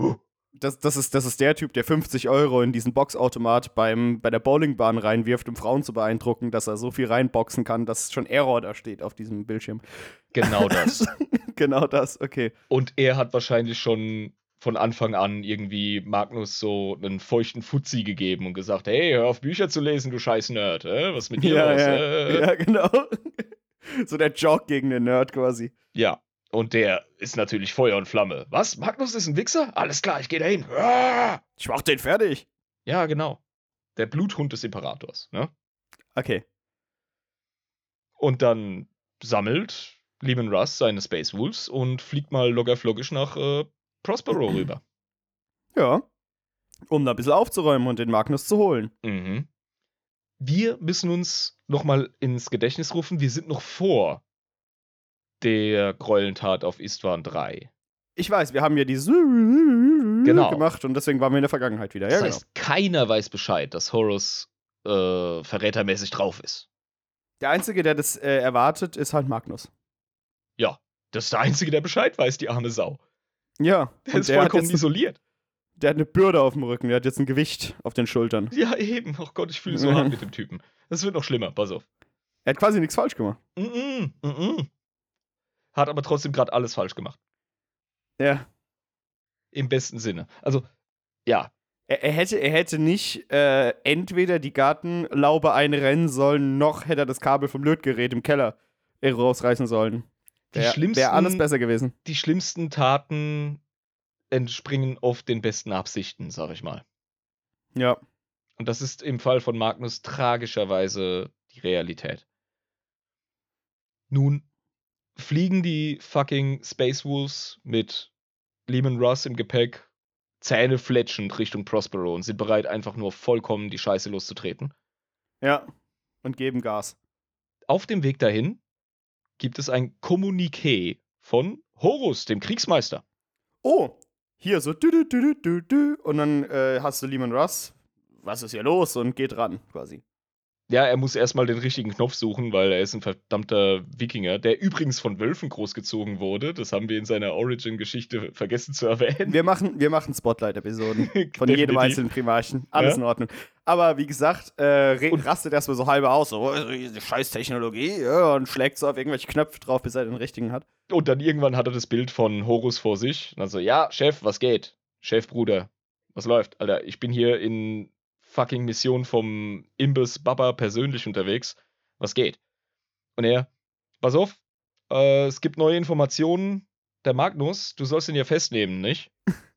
Speaker 2: Das, das, ist, das ist der Typ, der 50 Euro in diesen Boxautomat beim, bei der Bowlingbahn reinwirft, um Frauen zu beeindrucken, dass er so viel reinboxen kann, dass schon Error da steht auf diesem Bildschirm.
Speaker 1: Genau das.
Speaker 2: genau das, okay.
Speaker 1: Und er hat wahrscheinlich schon von Anfang an irgendwie Magnus so einen feuchten Fuzzi gegeben und gesagt, hey, hör auf Bücher zu lesen, du scheiß Nerd, äh? was mit dir
Speaker 2: Ja,
Speaker 1: los?
Speaker 2: ja,
Speaker 1: äh?
Speaker 2: ja, genau. so der Jock gegen den Nerd quasi.
Speaker 1: ja. Und der ist natürlich Feuer und Flamme. Was? Magnus ist ein Wichser? Alles klar, ich gehe dahin. Ah!
Speaker 2: Ich mach den fertig.
Speaker 1: Ja, genau. Der Bluthund des Imperators, ne?
Speaker 2: Okay.
Speaker 1: Und dann sammelt Lehman Russ seine Space Wolves und fliegt mal loggerfloggisch nach äh, Prospero rüber.
Speaker 2: Ja. Um da ein bisschen aufzuräumen und den Magnus zu holen.
Speaker 1: Mhm. Wir müssen uns nochmal ins Gedächtnis rufen, wir sind noch vor der Gräueltat auf Istvan 3.
Speaker 2: Ich weiß, wir haben ja dieses
Speaker 1: Genau.
Speaker 2: gemacht und deswegen waren wir in der Vergangenheit wieder.
Speaker 1: Das
Speaker 2: Ja,
Speaker 1: heißt, keiner weiß Bescheid, dass Horus äh, verrätermäßig drauf ist.
Speaker 2: genau. Der Einzige, der das äh, erwartet, ist halt Magnus.
Speaker 1: Das ist der Einzige, der Bescheid weiß, die arme Sau.
Speaker 2: Ja.
Speaker 1: Der ist vollkommen isoliert.
Speaker 2: Der hat eine Bürde auf dem Rücken, der hat jetzt ein Gewicht auf den Schultern.
Speaker 1: Ja, eben. Oh Gott, ich fühle so hart mit dem Typen. Das wird noch schlimmer, pass auf.
Speaker 2: Er hat quasi nichts falsch gemacht.
Speaker 1: Mm -mm, mm -mm. Hat aber trotzdem gerade alles falsch gemacht.
Speaker 2: Ja.
Speaker 1: Im besten Sinne. Also, ja,
Speaker 2: Er, er, hätte, er hätte nicht äh, entweder die Gartenlaube einrennen sollen, noch hätte er das Kabel vom Lötgerät im Keller rausreißen sollen.
Speaker 1: die
Speaker 2: Wäre wär alles besser gewesen.
Speaker 1: die schlimmsten Taten entspringen oft den besten Absichten, sag ich mal.
Speaker 2: Ja.
Speaker 1: Und das ist im Fall von Magnus tragischerweise die Realität. Nun fliegen die fucking Space Wolves mit Lehman Russ im Gepäck Zähne fletschend Richtung Prospero und sind bereit, einfach nur vollkommen die Scheiße loszutreten.
Speaker 2: Ja. Und geben Gas.
Speaker 1: Auf dem Weg dahin gibt es ein Kommuniqué von Horus, dem Kriegsmeister.
Speaker 2: Oh, hier so dü, dü, dü, dü, dü, und dann äh, hast du Lehman Russ. Was ist hier los? Und geht ran, quasi.
Speaker 1: Ja, er muss erstmal den richtigen Knopf suchen, weil er ist ein verdammter Wikinger, der übrigens von Wölfen großgezogen wurde. Das haben wir in seiner Origin-Geschichte vergessen zu erwähnen.
Speaker 2: Wir machen, wir machen Spotlight-Episoden von jedem einzelnen Primarchen. Alles
Speaker 1: Ja.
Speaker 2: in Ordnung. Aber wie gesagt, äh,
Speaker 1: Und-
Speaker 2: rastet erstmal so halbe aus. So, oh, scheiß Technologie. Ja, und schlägt so auf irgendwelche Knöpfe drauf, bis er den richtigen hat.
Speaker 1: Und dann irgendwann hat er das Bild von Horus vor sich. Und dann so, ja, Chef, was geht? Chef, Bruder, was läuft? Alter, ich bin hier in fucking Mission vom Imbiss Baba persönlich unterwegs. Was geht? Und er, pass auf, äh, es gibt neue Informationen. Der Magnus, du sollst ihn ja festnehmen, nicht?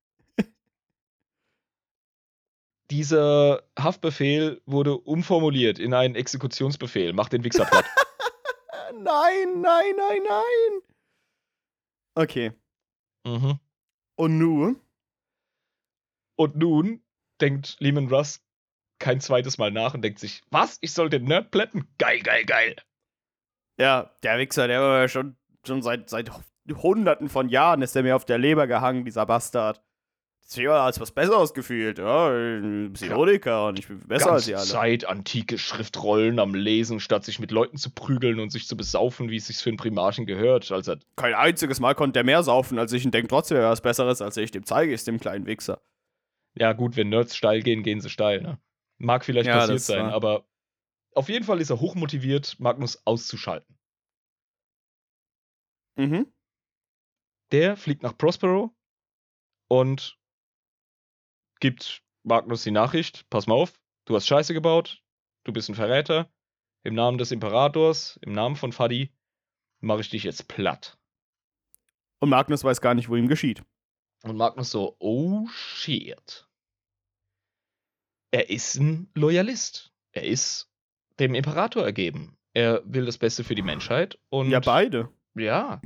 Speaker 1: Dieser Haftbefehl wurde umformuliert in einen Exekutionsbefehl. Mach den Wichser platt.
Speaker 2: Nein, nein, nein, nein. Okay.
Speaker 1: mhm.
Speaker 2: Und nu?
Speaker 1: Und nun denkt Lehman Russ kein zweites Mal nach und denkt sich, was? Ich soll den Nerd plätten? Geil, geil, geil.
Speaker 2: Ja, der Wichser, der war ja schon, schon seit, seit hunderten von Jahren ist der mir auf der Leber gehangen, dieser Bastard. Er als was Besseres gefühlt. Ja, Psioniker und ich bin besser als
Speaker 1: Ganze
Speaker 2: ihr alle.
Speaker 1: Zeit antike Schriftrollen am Lesen, statt sich mit Leuten zu prügeln und sich zu besaufen, wie es sich für einen Primarchen gehört. Also,
Speaker 2: Kein einziges Mal konnte der mehr saufen als ich und denkt trotzdem, er ist was Besseres als ich. Dem zeige ich es, dem kleinen Wichser.
Speaker 1: ja gut, wenn Nerds steil gehen, gehen sie steil. Ne? Mag vielleicht
Speaker 2: Ja,
Speaker 1: passiert sein,
Speaker 2: war-
Speaker 1: aber auf jeden Fall ist er hochmotiviert, Magnus auszuschalten.
Speaker 2: Mhm.
Speaker 1: Der fliegt nach Prospero und gibt Magnus die Nachricht: Pass mal auf, du hast Scheiße gebaut, du bist ein Verräter. Im Namen des Imperators, im Namen von Fadi, mache ich dich jetzt platt.
Speaker 2: Und Magnus weiß gar nicht, wo ihm geschieht.
Speaker 1: Und Magnus so: Oh shit. Er ist ein Loyalist. Er ist dem Imperator ergeben. Er will das Beste für die Menschheit und.
Speaker 2: Ja, beide.
Speaker 1: Ja.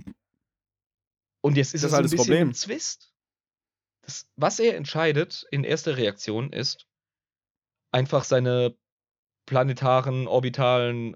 Speaker 1: Und jetzt ist
Speaker 2: Das
Speaker 1: es
Speaker 2: ist
Speaker 1: so
Speaker 2: halt
Speaker 1: ein
Speaker 2: das
Speaker 1: bisschen
Speaker 2: Problem.
Speaker 1: ein Zwist. Das, was er entscheidet in erster Reaktion ist, einfach seine planetaren, orbitalen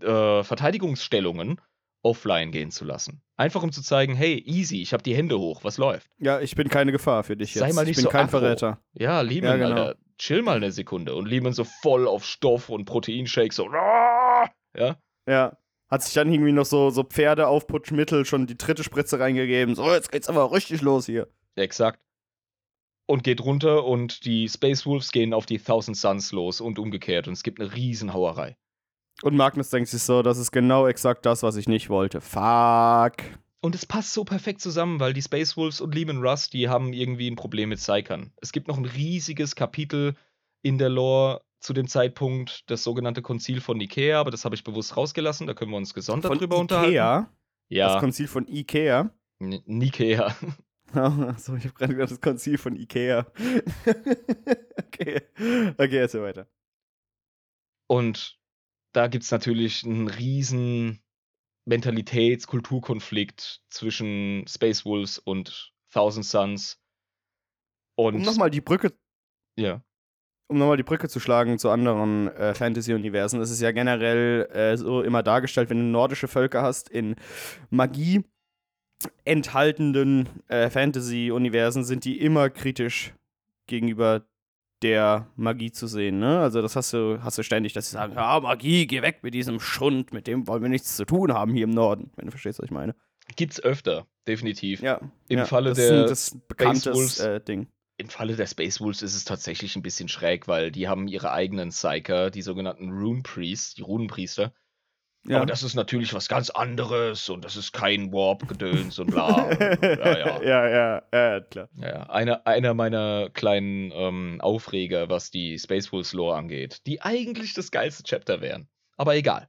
Speaker 1: äh, Verteidigungsstellungen offline gehen zu lassen. Einfach um zu zeigen, hey, easy, ich habe die Hände hoch, was läuft?
Speaker 2: Ja, ich bin keine Gefahr für dich jetzt.
Speaker 1: Sei mal nicht
Speaker 2: ich bin
Speaker 1: so
Speaker 2: kein
Speaker 1: aggro.
Speaker 2: Verräter.
Speaker 1: Ja, Lehman,
Speaker 2: Ja, genau.
Speaker 1: Alter, chill mal eine Sekunde. Und Lehman so voll auf Stoff und Proteinshake, so, ja,
Speaker 2: Ja. Hat sich dann irgendwie noch so, so Pferdeaufputschmittel schon die dritte Spritze reingegeben. So, jetzt geht's aber richtig los hier.
Speaker 1: Exakt. Und geht runter und die Space Wolves gehen auf die Thousand Suns los und umgekehrt. Und es gibt eine Riesenhauerei.
Speaker 2: Und Magnus denkt sich so, das ist genau exakt das, was ich nicht wollte. Fuck.
Speaker 1: Und es passt so perfekt zusammen, weil die Space Wolves und Lehman Russ, die haben irgendwie ein Problem mit Psykern. Es gibt noch ein riesiges Kapitel in der Lore zu dem Zeitpunkt, das sogenannte Konzil von Ikea, aber das habe ich bewusst rausgelassen, da können wir uns gesondert
Speaker 2: Von
Speaker 1: drüber unterhalten.
Speaker 2: Ikea. Das
Speaker 1: Ja,
Speaker 2: Konzil von Ikea.
Speaker 1: N- Nikea.
Speaker 2: Achso, ich habe gerade gedacht, das Konzil von Ikea. okay. Okay, jetzt weiter.
Speaker 1: Und da gibt es natürlich einen riesen Mentalitäts-, Kulturkonflikt zwischen Space Wolves und Thousand Suns. Und
Speaker 2: Um nochmal die Brücke
Speaker 1: ja,
Speaker 2: um nochmal die Brücke zu schlagen zu anderen äh, Fantasy-Universen, es ist ja generell äh, so immer dargestellt, wenn du nordische Völker hast, in Magie enthaltenen äh, Fantasy-Universen sind die immer kritisch gegenüber der Magie zu sehen, ne? Also das hast du, hast du ständig, dass sie sagen, ja, Magie, geh weg mit diesem Schund, mit dem wollen wir nichts zu tun haben hier im Norden, wenn du verstehst, was ich meine.
Speaker 1: gibt's öfter, definitiv.
Speaker 2: Ja.
Speaker 1: Im
Speaker 2: ja,
Speaker 1: Falle
Speaker 2: das
Speaker 1: der
Speaker 2: das bekanntes
Speaker 1: Wolves-
Speaker 2: äh, Ding.
Speaker 1: Im Falle der Space Wolves ist es tatsächlich ein bisschen schräg, weil die haben ihre eigenen Psyker, die sogenannten Rune Priests, die Runenpriester.
Speaker 2: Ja.
Speaker 1: Aber das ist natürlich was ganz anderes und das ist kein Warp-Gedöns und bla. Und, ja, ja.
Speaker 2: ja, ja, ja, klar.
Speaker 1: Ja. Einer, einer meiner kleinen ähm, Aufreger, was die Space Wolves Lore angeht, die eigentlich das geilste Chapter wären. Aber egal.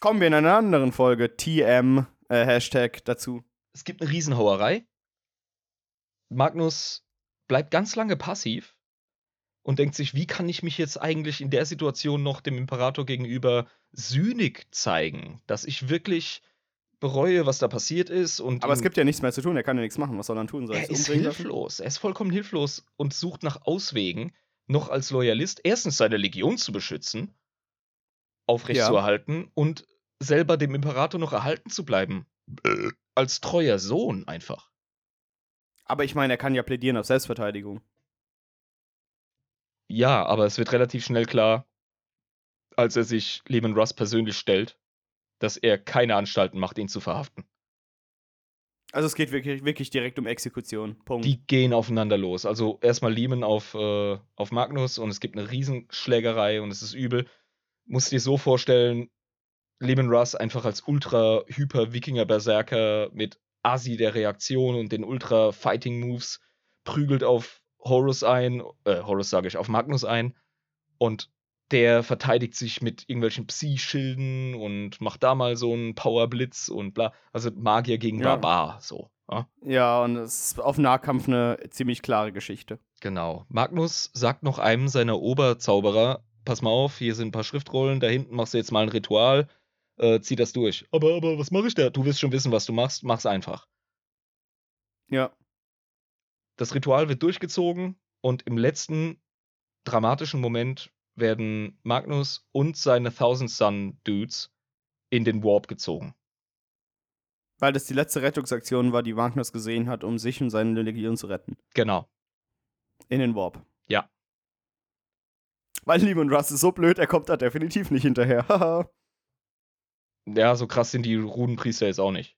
Speaker 2: Kommen wir in einer anderen Folge, TM, äh, Hashtag dazu.
Speaker 1: Es gibt eine Riesenhauerei. Magnus bleibt ganz lange passiv und denkt sich, wie kann ich mich jetzt eigentlich in der Situation noch dem Imperator gegenüber sühnig zeigen, dass ich wirklich bereue, was da passiert ist und
Speaker 2: Aber es gibt ja nichts mehr zu tun, er kann ja nichts machen. Was soll er dann tun? Soll
Speaker 1: er ist hilflos. Er ist vollkommen hilflos und sucht nach Auswegen, noch als Loyalist erstens seine Legion zu beschützen, aufrechtzuerhalten und selber dem Imperator noch erhalten zu bleiben. Äh, Als treuer Sohn einfach.
Speaker 2: Aber ich meine, er kann ja plädieren auf Selbstverteidigung.
Speaker 1: Ja, aber es wird relativ schnell klar, als er sich Lehman Russ persönlich stellt, dass er keine Anstalten macht, ihn zu verhaften.
Speaker 2: Also es geht wirklich, wirklich direkt um Exekution. Punkt.
Speaker 1: Die gehen aufeinander los. Also erstmal Lehman auf, äh, auf Magnus und es gibt eine Riesenschlägerei und es ist übel. Musst dir so vorstellen, Lehman Russ einfach als ultra-hyper-Wikinger-Berserker mit Asi der Reaktion und den ultra-Fighting-Moves prügelt auf Horus ein, äh, Horus sage ich, auf Magnus ein und der verteidigt sich mit irgendwelchen Psi-Schilden und macht da mal so einen Powerblitz und bla. Also Magier gegen
Speaker 2: Ja.
Speaker 1: Barbar, so. Ja?
Speaker 2: ja, und es ist auf Nahkampf eine ziemlich klare Geschichte.
Speaker 1: Genau. Magnus sagt noch einem seiner Oberzauberer: Pass mal auf, hier sind ein paar Schriftrollen, da hinten machst du jetzt mal ein Ritual, äh, zieh das durch. Aber, aber, was mache ich da? Du wirst schon wissen, was du machst, mach's einfach.
Speaker 2: Ja.
Speaker 1: Das Ritual wird durchgezogen und im letzten dramatischen Moment werden Magnus und seine Thousand Sun Dudes in den Warp gezogen.
Speaker 2: Weil das die letzte Rettungsaktion war, die Magnus gesehen hat, um sich und seine Legion zu retten.
Speaker 1: Genau.
Speaker 2: In den Warp.
Speaker 1: Ja.
Speaker 2: Weil Lehman Russ ist so blöd, er kommt da definitiv nicht hinterher.
Speaker 1: Ja, so krass sind die Runenpriester jetzt auch nicht.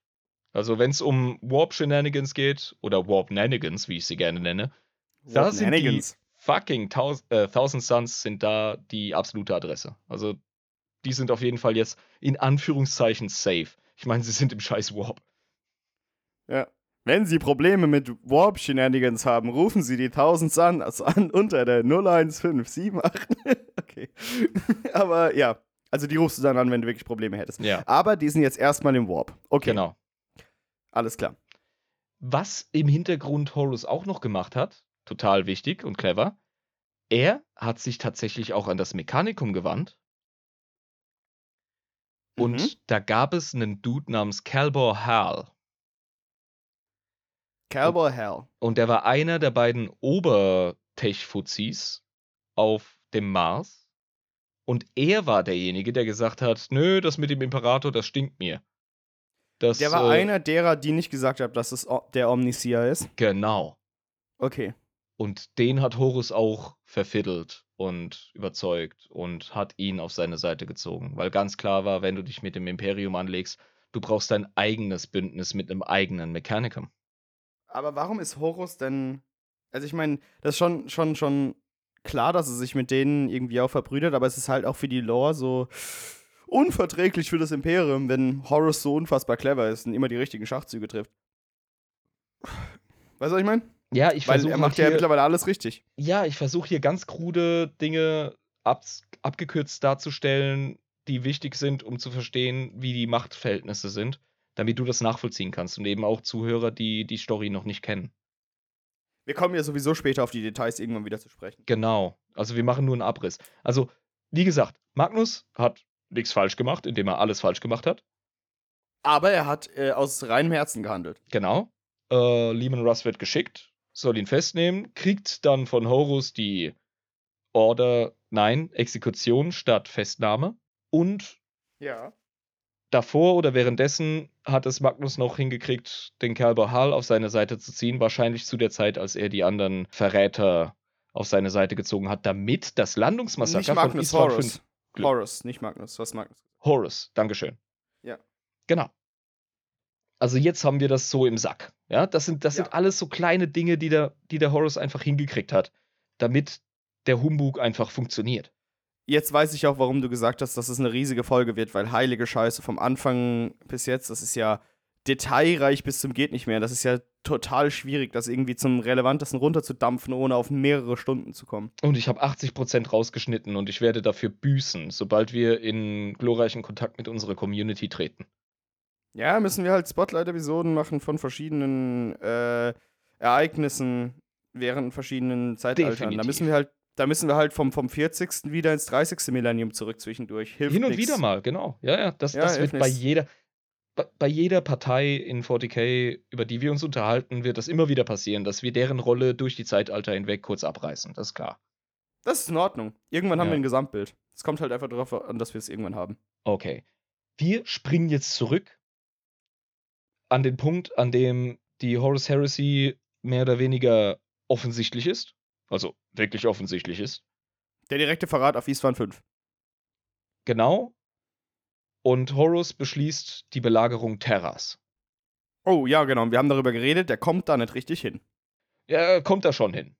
Speaker 1: Also, wenn es um Warp-Shenanigans geht, oder Warp-Nanigans, wie ich sie gerne nenne, Da sind die fucking Taus äh, Thousand Suns sind da die absolute Adresse. Also, die sind auf jeden Fall jetzt in Anführungszeichen safe. Ich meine, sie sind im scheiß Warp.
Speaker 2: Ja. Wenn Sie Probleme mit Warp-Shenanigans haben, rufen Sie die 1000 Sun also an unter der 01578. okay. Aber ja, also die rufst du dann an, wenn du wirklich Probleme hättest.
Speaker 1: Ja,
Speaker 2: Aber die sind jetzt erstmal im Warp. Okay,
Speaker 1: genau.
Speaker 2: Alles klar.
Speaker 1: Was im Hintergrund Horus auch noch gemacht hat, total wichtig und clever, er hat sich tatsächlich auch an das Mechanikum gewandt. Und
Speaker 2: Mhm.
Speaker 1: da gab es einen Dude namens Calbor Hal.
Speaker 2: Cowboy Hell.
Speaker 1: Und der war einer der beiden Obertech-Fuzis auf dem Mars. Und er war derjenige, der gesagt hat, nö, das mit dem Imperator, das stinkt mir. Das,
Speaker 2: Der war
Speaker 1: äh,
Speaker 2: einer derer, die nicht gesagt haben, dass es der Omniseer ist.
Speaker 1: Genau.
Speaker 2: Okay.
Speaker 1: Und den hat Horus auch verfiddelt und überzeugt und hat ihn auf seine Seite gezogen. Weil ganz klar war, wenn du dich mit dem Imperium anlegst, du brauchst dein eigenes Bündnis mit einem eigenen Mechanicum.
Speaker 2: Aber warum ist Horus denn. Also, ich meine, das ist schon, schon, schon klar, dass er sich mit denen irgendwie auch verbrüdert, aber es ist halt auch für die Lore so unverträglich für das Imperium, wenn Horus so unfassbar clever ist und immer die richtigen Schachzüge trifft. Weißt du, was ich meine?
Speaker 1: Ja, ich
Speaker 2: Weil
Speaker 1: versuche
Speaker 2: er macht ja
Speaker 1: hier,
Speaker 2: mittlerweile alles richtig.
Speaker 1: ja, ich versuche hier ganz krude Dinge abs- abgekürzt darzustellen, die wichtig sind, um zu verstehen, wie die Machtverhältnisse sind, damit du das nachvollziehen kannst und eben auch Zuhörer, die die Story noch nicht kennen.
Speaker 2: Wir kommen ja sowieso später auf die Details irgendwann wieder zu sprechen.
Speaker 1: Genau. Also wir machen nur einen Abriss. Also, wie gesagt, Magnus hat nichts falsch gemacht, indem er alles falsch gemacht hat.
Speaker 2: Aber er hat äh, aus reinem Herzen gehandelt.
Speaker 1: Genau. Äh, Lehman Russ wird geschickt, soll ihn festnehmen, kriegt dann von Horus die Order, nein, Exekution statt Festnahme. Und
Speaker 2: Ja.
Speaker 1: davor oder währenddessen hat es Magnus noch hingekriegt, den Kerl Bahal auf seine Seite zu ziehen, wahrscheinlich zu der Zeit, als er die anderen Verräter auf seine Seite gezogen hat, damit das Landungsmassaker
Speaker 2: Nicht
Speaker 1: von
Speaker 2: Horus.
Speaker 1: 5 Glück.
Speaker 2: Horus, nicht Magnus. Was Magnus?
Speaker 1: Horus, Dankeschön.
Speaker 2: Ja.
Speaker 1: Genau. Also jetzt haben wir das so im Sack. Ja, das sind, das
Speaker 2: Ja.
Speaker 1: sind alles so kleine Dinge, die der, die der Horus einfach hingekriegt hat, damit der Humbug einfach funktioniert.
Speaker 2: Jetzt weiß ich auch, warum du gesagt hast, dass es eine riesige Folge wird, weil heilige Scheiße vom Anfang bis jetzt, das ist ja detailreich bis zum geht nicht mehr. Das ist ja total schwierig, das irgendwie zum relevantesten runterzudampfen, ohne auf mehrere Stunden zu kommen.
Speaker 1: Und ich habe 80% rausgeschnitten und ich werde dafür büßen, sobald wir in glorreichen Kontakt mit unserer Community treten.
Speaker 2: Ja, müssen wir halt Spotlight-Episoden machen von verschiedenen äh, Ereignissen während verschiedenen Zeitaltern. Da
Speaker 1: Definitiv.
Speaker 2: müssen wir halt, da müssen wir halt vom, vom 40. wieder ins 30. Millennium zurück zwischendurch. Hilft
Speaker 1: Hin und
Speaker 2: nix.
Speaker 1: wieder mal, genau. Ja, ja, das,
Speaker 2: Ja,
Speaker 1: das wird
Speaker 2: hilft
Speaker 1: bei
Speaker 2: nix.
Speaker 1: jeder, bei, jeder Partei in 40k, über die wir uns unterhalten, wird das immer wieder passieren, dass wir deren Rolle durch die Zeitalter hinweg kurz abreißen. Das ist klar.
Speaker 2: Das ist in Ordnung. Irgendwann haben
Speaker 1: Ja.
Speaker 2: wir ein Gesamtbild. Es kommt halt einfach darauf an, dass wir es irgendwann haben.
Speaker 1: Okay. Wir springen jetzt zurück an den Punkt, an dem die Horus Heresy mehr oder weniger offensichtlich ist. Also wirklich offensichtlich ist.
Speaker 2: Der direkte Verrat auf Isfahan 5.
Speaker 1: Genau. Und Horus beschließt die Belagerung Terras.
Speaker 2: Oh, ja, genau. Wir haben darüber geredet. Der kommt da nicht richtig hin.
Speaker 1: Ja, er kommt da schon hin.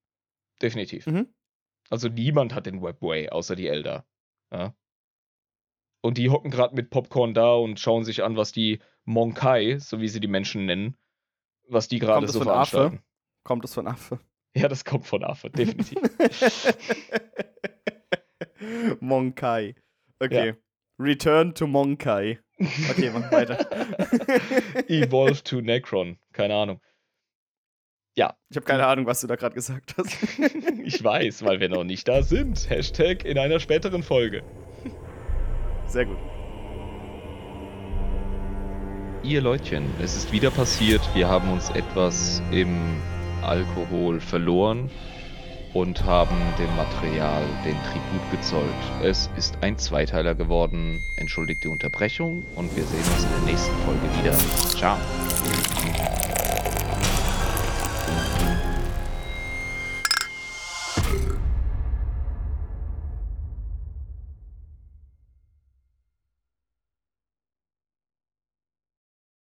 Speaker 1: Definitiv.
Speaker 2: Mhm.
Speaker 1: Also niemand hat den Webway, außer die Elder. Ja. Und die hocken gerade mit Popcorn da und schauen sich an, was die Monkai, so wie sie die Menschen nennen, was die gerade
Speaker 2: Kommt das
Speaker 1: so
Speaker 2: von Affe? Kommt es von Affe.
Speaker 1: Ja, das kommt von Affe, definitiv.
Speaker 2: Monkai. Okay. Return to Monkai. Okay, mach weiter.
Speaker 1: Evolve to Necron, keine Ahnung.
Speaker 2: Ich habe keine Ahnung, was du da gerade gesagt hast.
Speaker 1: Ich weiß, weil wir noch nicht da sind. Hashtag in einer späteren Folge.
Speaker 2: Sehr gut.
Speaker 1: Ihr Leutchen, es ist wieder passiert. Wir haben uns etwas im Alkohol verloren und haben dem Material den Tribut gezollt. Es ist ein Zweiteiler geworden. Entschuldigt die Unterbrechung und wir sehen uns in der nächsten Folge wieder. Ciao.